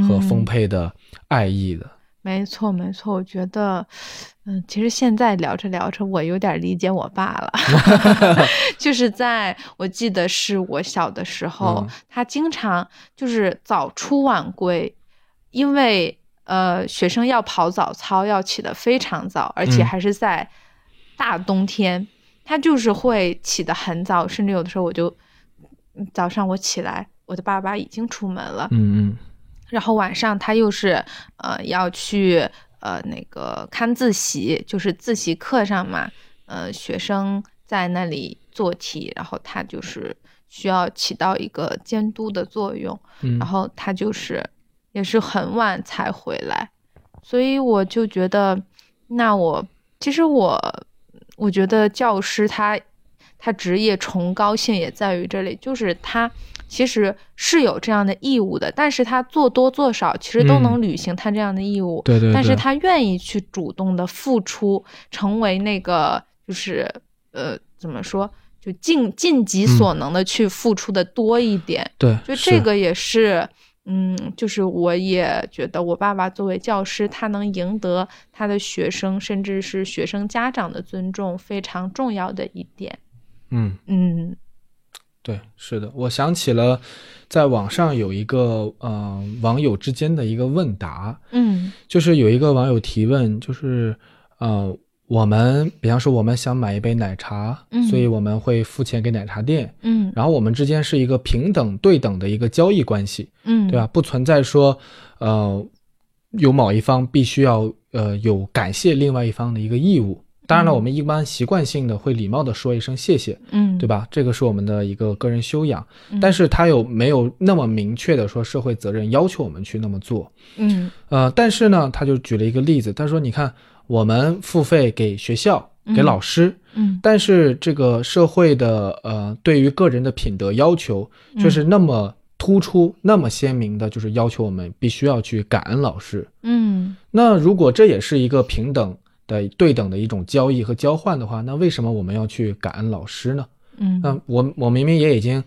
Speaker 1: 和
Speaker 2: 嗯
Speaker 1: 丰沛的爱意的。
Speaker 2: 没错，没错，我觉得，嗯，其实现在聊着聊着，我有点理解我爸了，[LAUGHS] 就是在我记得是我小的时候，
Speaker 1: 嗯。
Speaker 2: 他经常就是早出晚归，因为呃学生要跑早操，要起得非常早，而且
Speaker 1: 嗯。
Speaker 2: 还是在大冬天，他就是会起得很早，甚至有的时候我就嗯早上我起来，我的爸爸已经出门了，
Speaker 1: 嗯
Speaker 2: 然后晚上他又是呃要去呃那个看自习，就是自习课上嘛，呃学生在那里做题，然后他就是需要起到一个监督的作用，
Speaker 1: 嗯。
Speaker 2: 然后他就是也是很晚才回来，所以我就觉得，那我其实我我觉得教师他他职业崇高性也在于这里，就是他其实是有这样的义务的，但是他做多做少其实都能履行他这样的义务。
Speaker 1: 对对对。
Speaker 2: 但是他愿意去主动的付出，成为那个就是呃怎么说，就尽尽己所能的去付出的多一点。
Speaker 1: 对，
Speaker 2: 就这个也是。嗯，就是我也觉得我爸爸作为教师，他能赢得他的学生甚至是学生家长的尊重，非常重要的一点。
Speaker 1: 嗯
Speaker 2: 嗯，
Speaker 1: 对，是的，我想起了在网上有一个呃网友之间的一个问答，
Speaker 2: 嗯，
Speaker 1: 就是有一个网友提问，就是呃。我们比方说，我们想买一杯奶茶，嗯所以我们会付钱给奶茶店，
Speaker 2: 嗯，
Speaker 1: 然后我们之间是一个平等对等的一个交易关系，
Speaker 2: 嗯，
Speaker 1: 对吧？不存在说，呃，有某一方必须要呃有感谢另外一方的一个义务。当然了，我们一般习惯性的会礼貌的说一声谢谢，
Speaker 2: 嗯，
Speaker 1: 对吧？这个是我们的一个个人修养，但是他有没有那么明确的说社会责任要求我们去那么做？
Speaker 2: 嗯，
Speaker 1: 呃，但是呢，他就举了一个例子，他说，你看。我们付费给学校、给老师，
Speaker 2: 嗯，
Speaker 1: 但是这个社会的呃，对于个人的品德要求却是那么突出、那么鲜明的，就是要求我们必须要去感恩老师。
Speaker 2: 嗯，
Speaker 1: 那如果这也是一个平等的、对等的一种交易和交换的话，那为什么我们要去感恩老师呢？
Speaker 2: 嗯，
Speaker 1: 那我我明明也已经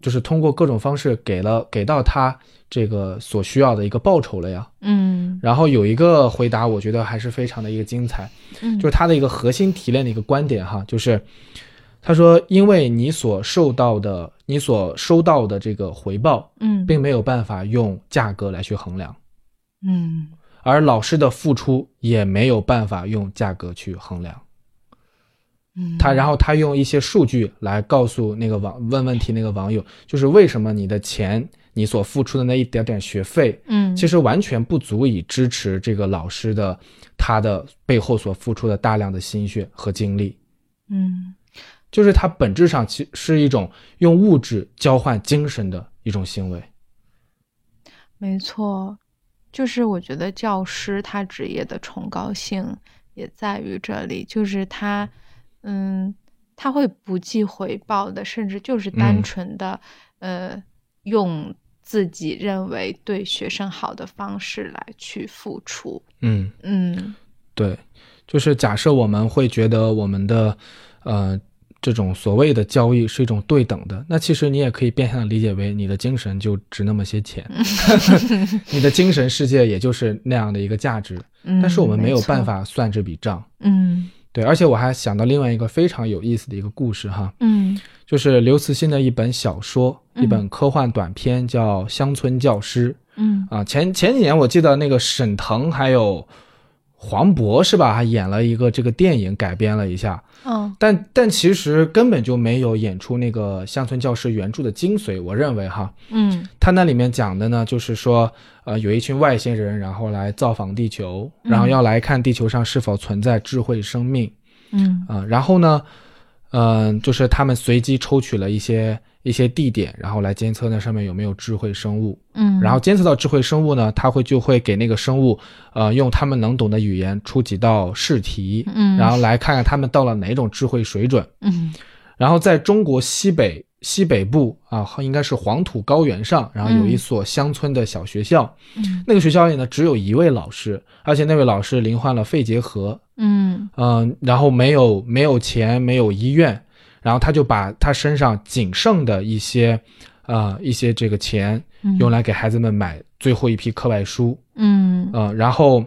Speaker 1: 就是通过各种方式给了给到他。这个所需要的一个报酬了呀，
Speaker 2: 嗯，
Speaker 1: 然后有一个回答，我觉得还是非常的一个精彩，
Speaker 2: 嗯，
Speaker 1: 就是他的一个核心提炼的一个观点哈，就是他说，因为你所受到的，你所收到的这个回报，
Speaker 2: 嗯，
Speaker 1: 并没有办法用价格来去衡量，
Speaker 2: 嗯，
Speaker 1: 而老师的付出也没有办法用价格去衡量，
Speaker 2: 嗯，
Speaker 1: 他然后他用一些数据来告诉那个网问问题那个网友，就是为什么你的钱。你所付出的那一点点学费，
Speaker 2: 嗯，
Speaker 1: 其实完全不足以支持这个老师的他的背后所付出的大量的心血和精力，
Speaker 2: 嗯，
Speaker 1: 就是它本质上其是一种用物质交换精神的一种行为。
Speaker 2: 没错，就是我觉得教师他职业的崇高性也在于这里，就是他，嗯，他会不计回报的，甚至就是单纯的，呃，用。自己认为对学生好的方式来去付出，
Speaker 1: 嗯。
Speaker 2: 嗯，
Speaker 1: 对，就是假设我们会觉得我们的呃这种所谓的交易是一种对等的，那其实你也可以变相的理解为你的精神就值那么些钱，[LAUGHS] 你的精神世界也就是那样的一个价值，但是我们没有办法算这笔账，
Speaker 2: 嗯。
Speaker 1: 对，而且我还想到另外一个非常有意思的一个故事哈，
Speaker 2: 嗯，
Speaker 1: 就是刘慈欣的一本小说，一本科幻短篇叫《乡村教师》，
Speaker 2: 嗯。
Speaker 1: 啊，前前几年我记得那个沈腾还有。黄渤是吧？还演了一个这个电影改编了一下，
Speaker 2: 嗯，
Speaker 1: 但但其实根本就没有演出那个乡村教师原著的精髓。我认为哈，
Speaker 2: 嗯，
Speaker 1: 他那里面讲的呢，就是说，呃，有一群外星人，然后来造访地球，然后要来看地球上是否存在智慧生命，
Speaker 2: 嗯。
Speaker 1: 啊，然后呢，嗯，就是他们随机抽取了一些。一些地点，然后来监测那上面有没有智慧生物，
Speaker 2: 嗯，
Speaker 1: 然后监测到智慧生物呢，他会就会给那个生物，呃，用他们能懂的语言出几道试题，
Speaker 2: 嗯，
Speaker 1: 然后来看看他们到了哪种智慧水准，
Speaker 2: 嗯，
Speaker 1: 然后在中国西北西北部啊，应该是黄土高原上，然后有一所乡村的小学校，
Speaker 2: 嗯，
Speaker 1: 那个学校里呢只有一位老师，而且那位老师罹患了肺结核，
Speaker 2: 嗯。
Speaker 1: 嗯，然后没有没有钱，没有医院。然后他就把他身上仅剩的一些，呃，一些这个钱用来给孩子们买最后一批课外书，
Speaker 2: 嗯，
Speaker 1: 呃，然后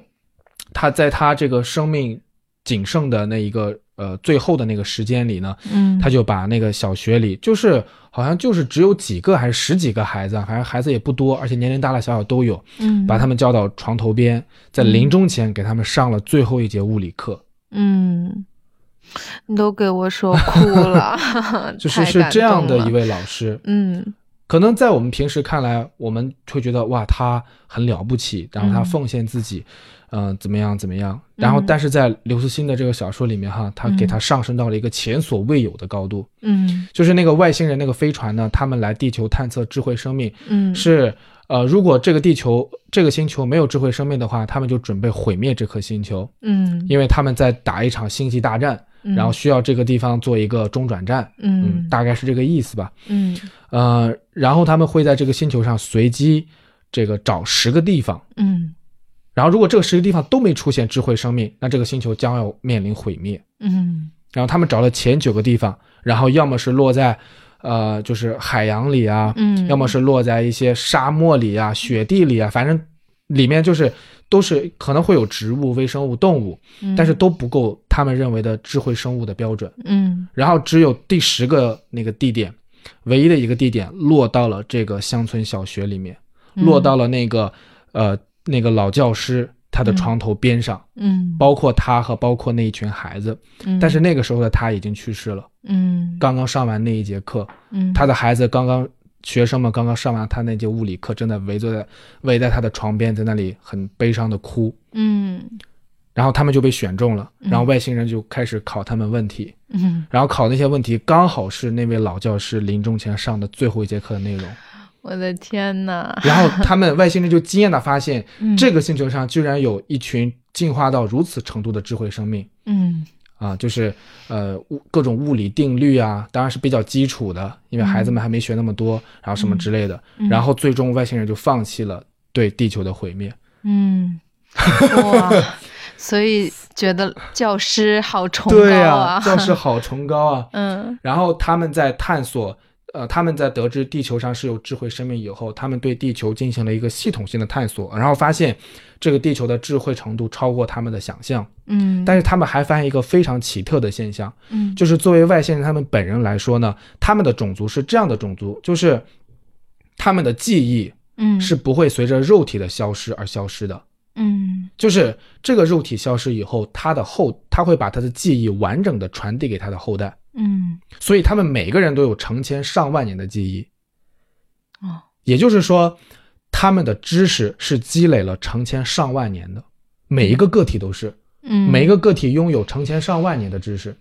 Speaker 1: 他在他这个生命仅剩的那一个呃最后的那个时间里呢，
Speaker 2: 嗯，
Speaker 1: 他就把那个小学里就是好像就是只有几个还是十几个孩子，反正孩子也不多，而且年龄大大小小都有，
Speaker 2: 嗯，
Speaker 1: 把他们叫到床头边，在临终前给他们上了最后一节物理课，
Speaker 2: 嗯。你都给我说哭了，[LAUGHS]
Speaker 1: 就是是这样的一位老师，
Speaker 2: 嗯，
Speaker 1: 可能在我们平时看来，我们会觉得哇，他很了不起，然后他
Speaker 2: 嗯。
Speaker 1: 奉献自己，嗯、怎么样怎么样。然后，
Speaker 2: 嗯。
Speaker 1: 但是在刘慈欣的这个小说里面哈，他给
Speaker 2: 嗯。
Speaker 1: 他上升到了一个前所未有的高度，
Speaker 2: 嗯。
Speaker 1: 就是那个外星人那个飞船呢，他们来地球探测智慧生命，
Speaker 2: 嗯。
Speaker 1: 是呃，如果这个地球这个星球没有智慧生命的话，他们就准备毁灭这颗星球，
Speaker 2: 嗯，
Speaker 1: 因为他们在打一场星际大战，
Speaker 2: 嗯。
Speaker 1: 然后需要这个地方做一个中转站，
Speaker 2: 嗯
Speaker 1: 大概是这个意思吧。
Speaker 2: 嗯。
Speaker 1: 呃，然后他们会在这个星球上随机这个找十个地方，
Speaker 2: 嗯
Speaker 1: 然后如果这个十个地方都没出现智慧生命，那这个星球将要面临毁灭。
Speaker 2: 嗯。
Speaker 1: 然后他们找了前九个地方，然后要么是落在呃就是海洋里啊，
Speaker 2: 嗯，
Speaker 1: 要么是落在一些沙漠里啊、雪地里啊，反正里面就是都是可能会有植物、微生物、动物，
Speaker 2: 嗯，
Speaker 1: 但是都不够他们认为的智慧生物的标准。
Speaker 2: 嗯。
Speaker 1: 然后只有第十个那个地点，唯一的一个地点落到了这个乡村小学里面，
Speaker 2: 嗯。
Speaker 1: 落到了那个呃那个老教师他的床头边上，
Speaker 2: 嗯，
Speaker 1: 包括他和包括那一群孩子。
Speaker 2: 嗯
Speaker 1: 但是那个时候的他已经去世了，
Speaker 2: 嗯
Speaker 1: 刚刚上完那一节课，
Speaker 2: 嗯
Speaker 1: 他的孩子刚刚。学生们刚刚上完他那节物理课，正在围坐在围在他的床边，在那里很悲伤的哭。
Speaker 2: 嗯
Speaker 1: 然后他们就被选中了，
Speaker 2: 嗯
Speaker 1: 然后外星人就开始考他们问题，
Speaker 2: 嗯，
Speaker 1: 然后考那些问题刚好是那位老教师临终前上的最后一节课的内容。
Speaker 2: 我的天呐，[LAUGHS]
Speaker 1: 然后他们外星人就惊艳的发现，
Speaker 2: 嗯。
Speaker 1: 这个星球上居然有一群进化到如此程度的智慧生命。
Speaker 2: 嗯。
Speaker 1: 啊！就是呃物各种物理定律啊，当然是比较基础的，因为孩子们还没学那么多，然后什么之类的。
Speaker 2: 嗯。
Speaker 1: 然后最终外星人就放弃了对地球的毁灭。
Speaker 2: 嗯，哇，[LAUGHS] 所以觉得教师好崇高
Speaker 1: 对、
Speaker 2: 啊，
Speaker 1: 教师好崇高啊！[LAUGHS]
Speaker 2: 嗯。
Speaker 1: 然后他们在探索，呃，他们在得知地球上是有智慧生命以后，他们对地球进行了一个系统性的探索，然后发现这个地球的智慧程度超过他们的想象。
Speaker 2: 嗯，
Speaker 1: 但是他们还发现一个非常奇特的现象，
Speaker 2: 嗯
Speaker 1: 就是作为外星人他们本人来说呢，他们的种族是这样的种族，就是他们的记忆
Speaker 2: 嗯
Speaker 1: 是不会随着肉体的消失而消失的。
Speaker 2: 嗯
Speaker 1: 就是这个肉体消失以后，他的后他会把他的记忆完整的传递给他的后代。
Speaker 2: 嗯。
Speaker 1: 所以他们每个人都有成千上万年的记忆，
Speaker 2: 哦。
Speaker 1: 也就是说，他们的知识是积累了成千上万年的，每一个个体都是，
Speaker 2: 嗯，
Speaker 1: 每一个个体拥有成千上万年的知识。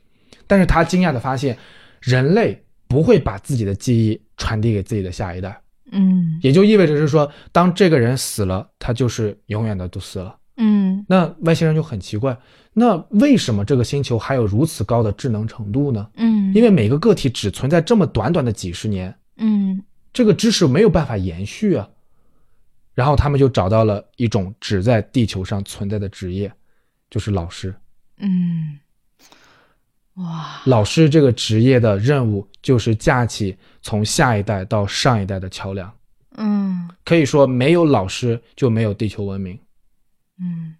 Speaker 1: 但是他惊讶的发现，人类不会把自己的记忆传递给自己的下一代，
Speaker 2: 嗯。
Speaker 1: 也就意味着是说，当这个人死了，他就是永远的都死了。
Speaker 2: 嗯。
Speaker 1: 那外星人就很奇怪，那为什么这个星球还有如此高的智能程度呢？
Speaker 2: 嗯，
Speaker 1: 因为每个个体只存在这么短短的几十年，
Speaker 2: 嗯
Speaker 1: 这个知识没有办法延续啊。然后他们就找到了一种只在地球上存在的职业，就是老师。
Speaker 2: 嗯，哇，
Speaker 1: 老师这个职业的任务就是架起从下一代到上一代的桥梁。
Speaker 2: 嗯
Speaker 1: 可以说，没有老师就没有地球文明。
Speaker 2: 嗯。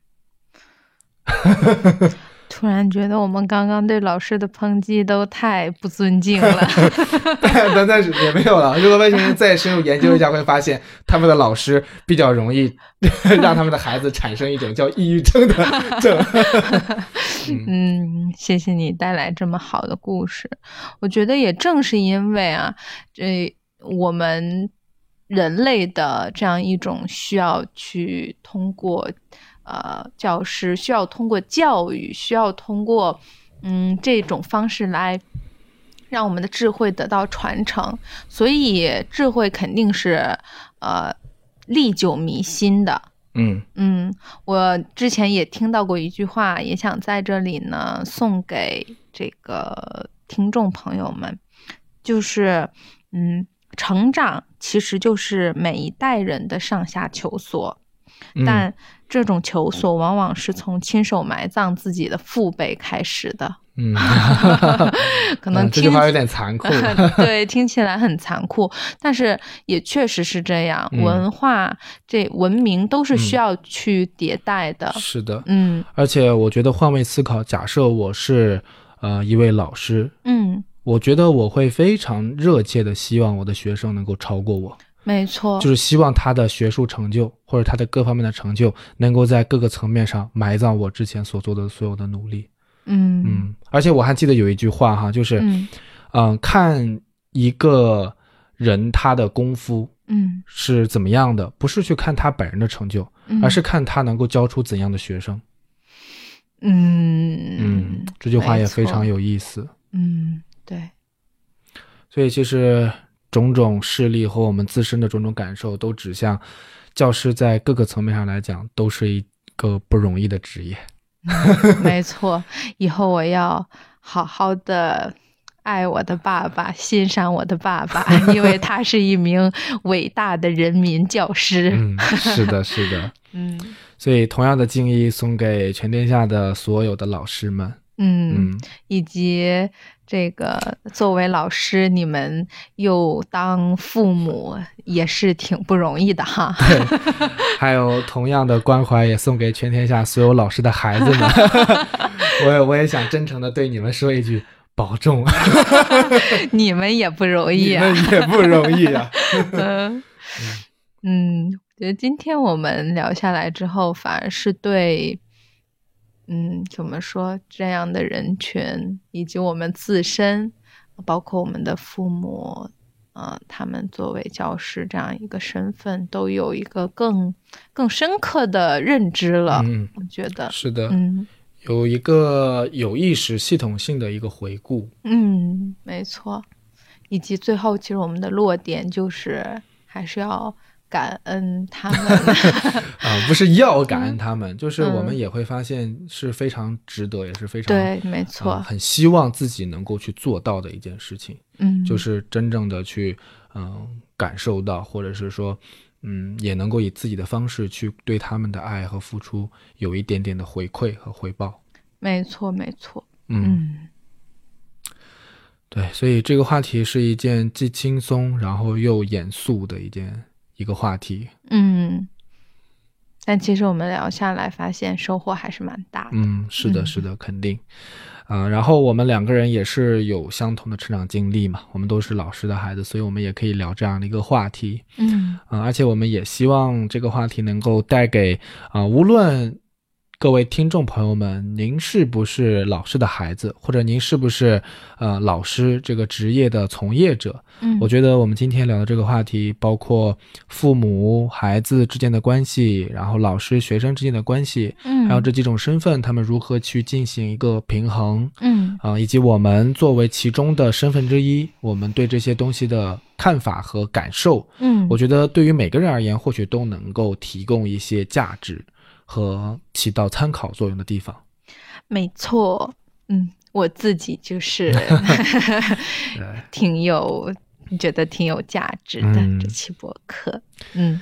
Speaker 2: [LAUGHS] 突然觉得我们刚刚对老师的抨击都太不尊敬了。[LAUGHS]
Speaker 1: 但但是也没有了。如果外星人再深入研究一下，会发现他们的老师比较容易 [LAUGHS] 让他们的孩子产生一种叫抑郁症的 [LAUGHS] 症。
Speaker 2: 嗯，谢谢你带来这么好的故事。我觉得也正是因为啊，这我们人类的这样一种需要去通过呃教师，需要通过教育，需要通过嗯这种方式来。让我们的智慧得到传承，所以智慧肯定是呃历久弥新的。
Speaker 1: 嗯
Speaker 2: 嗯，我之前也听到过一句话，也想在这里呢送给这个听众朋友们，就是嗯，成长其实就是每一代人的上下求索，
Speaker 1: 嗯
Speaker 2: 但这种求索往往是从亲手埋葬自己的父辈开始的，
Speaker 1: 嗯，[LAUGHS]
Speaker 2: 可能
Speaker 1: 嗯这
Speaker 2: 听
Speaker 1: 句话有点残酷。[LAUGHS]
Speaker 2: 对，听起来很残酷，但是也确实是这样。
Speaker 1: 嗯。
Speaker 2: 文化这文明都是需
Speaker 1: 嗯
Speaker 2: 要去迭代的。
Speaker 1: 是的，
Speaker 2: 嗯。
Speaker 1: 而且我觉得换位思考，假设我是呃一位老师，
Speaker 2: 嗯，
Speaker 1: 我觉得我会非常热切的希望我的学生能够超过我，
Speaker 2: 没错，
Speaker 1: 就是希望他的学术成就或者他的各方面的成就，能够在各个层面上埋葬我之前所做的所有的努力。
Speaker 2: 嗯。
Speaker 1: 嗯，而且我还记得有一句话哈，就是
Speaker 2: 嗯。
Speaker 1: 嗯、看一个人他的功夫
Speaker 2: 嗯。
Speaker 1: 是怎么样的，不是去看他本人的成就，
Speaker 2: 嗯，
Speaker 1: 而是看他能够教出怎样的学生。
Speaker 2: 嗯。
Speaker 1: 嗯，这句话也非常有意思。
Speaker 2: 嗯对，
Speaker 1: 所以其实种种事例和我们自身的种种感受，都指向教师在各个层面上来讲，都是一个不容易的职业。
Speaker 2: 没错，以后我要好好的爱我的爸爸，欣赏我的爸爸，因为他是一名伟大的人民教师。
Speaker 1: 嗯，是的，是的。[LAUGHS]
Speaker 2: 嗯
Speaker 1: 所以同样的敬意送给全天下的所有的老师们。
Speaker 2: 嗯，
Speaker 1: 嗯，
Speaker 2: 以及这个作为老师，你们又当父母，也是挺不容易的哈。[LAUGHS]
Speaker 1: 还有同样的关怀也送给全天下所有老师的孩子们。[LAUGHS] 我也我也想真诚的对你们说一句。保重，[LAUGHS]
Speaker 2: 你们也不容易
Speaker 1: 你
Speaker 2: 啊。
Speaker 1: 们也不容易啊。
Speaker 2: 嗯嗯，觉得今天我们聊下来之后，反而是对，嗯，怎么说这样的人群，以及我们自身，包括我们的父母，呃，他们作为教师这样一个身份，都有一个更更深刻的认知了。
Speaker 1: 嗯，
Speaker 2: 我觉得，
Speaker 1: 是的，
Speaker 2: 嗯
Speaker 1: 有一个有意识、系统性的一个回顾。
Speaker 2: 嗯，没错。以及最后，其实我们的落点就是还是要感恩他们。[LAUGHS]
Speaker 1: 啊、不是要感恩他们，就是我们
Speaker 2: 嗯
Speaker 1: 也会发现是非常值得，也是非常
Speaker 2: 对，没错。
Speaker 1: 呃很希望自己能够去做到的一件事情，
Speaker 2: 嗯，
Speaker 1: 就是真正的去嗯、感受到，或者是说嗯也能够以自己的方式去对他们的爱和付出有一点点的回馈和回报。
Speaker 2: 没错，没错。
Speaker 1: 嗯，
Speaker 2: 嗯
Speaker 1: 对，所以这个话题是一件既轻松然后又严肃的一件一个话题。
Speaker 2: 嗯，但其实我们聊下来，发现收获还是蛮大的。
Speaker 1: 嗯，是的，
Speaker 2: 嗯
Speaker 1: 是的，肯定。啊、然后我们两个人也是有相同的成长经历嘛，我们都是老师的孩子，所以我们也可以聊这样的一个话题。
Speaker 2: 嗯
Speaker 1: 啊、而且我们也希望这个话题能够带给啊、无论各位听众朋友们，您是不是老师的孩子，或者您是不是呃老师这个职业的从业者，
Speaker 2: 嗯，
Speaker 1: 我觉得我们今天聊的这个话题，包括父母、孩子之间的关系，然后老师、学生之间的关系，
Speaker 2: 嗯，
Speaker 1: 还有这几种身份，他们如何去进行一个平衡。
Speaker 2: 嗯。
Speaker 1: 啊、以及我们作为其中的身份之一，我们对这些东西的看法和感受，
Speaker 2: 嗯，
Speaker 1: 我觉得对于每个人而言，或许都能够提供一些价值和起到参考作用的地方。
Speaker 2: 没错。嗯，我自己就是
Speaker 1: 对，[LAUGHS]
Speaker 2: 挺有觉得挺有价值的、
Speaker 1: 嗯
Speaker 2: 这期播客。嗯，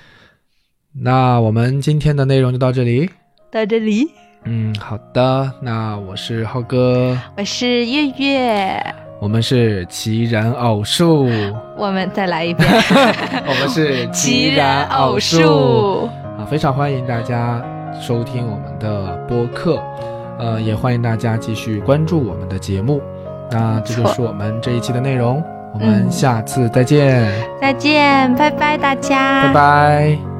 Speaker 1: 那我们今天的内容就到这里。
Speaker 2: 到这里，
Speaker 1: 嗯，好的，那我是浩哥，
Speaker 2: 我是月月，
Speaker 1: 我们是奇人偶数，
Speaker 2: 我们再来一遍。[LAUGHS]
Speaker 1: 我们是
Speaker 2: 奇人偶
Speaker 1: 数
Speaker 2: 数，
Speaker 1: 啊，非常欢迎大家收听我们的播客，呃，也欢迎大家继续关注我们的节目。那这就是我们这一期的内容，我们
Speaker 2: 嗯。
Speaker 1: 下次再见，
Speaker 2: 再见，拜拜，大家，
Speaker 1: 拜拜。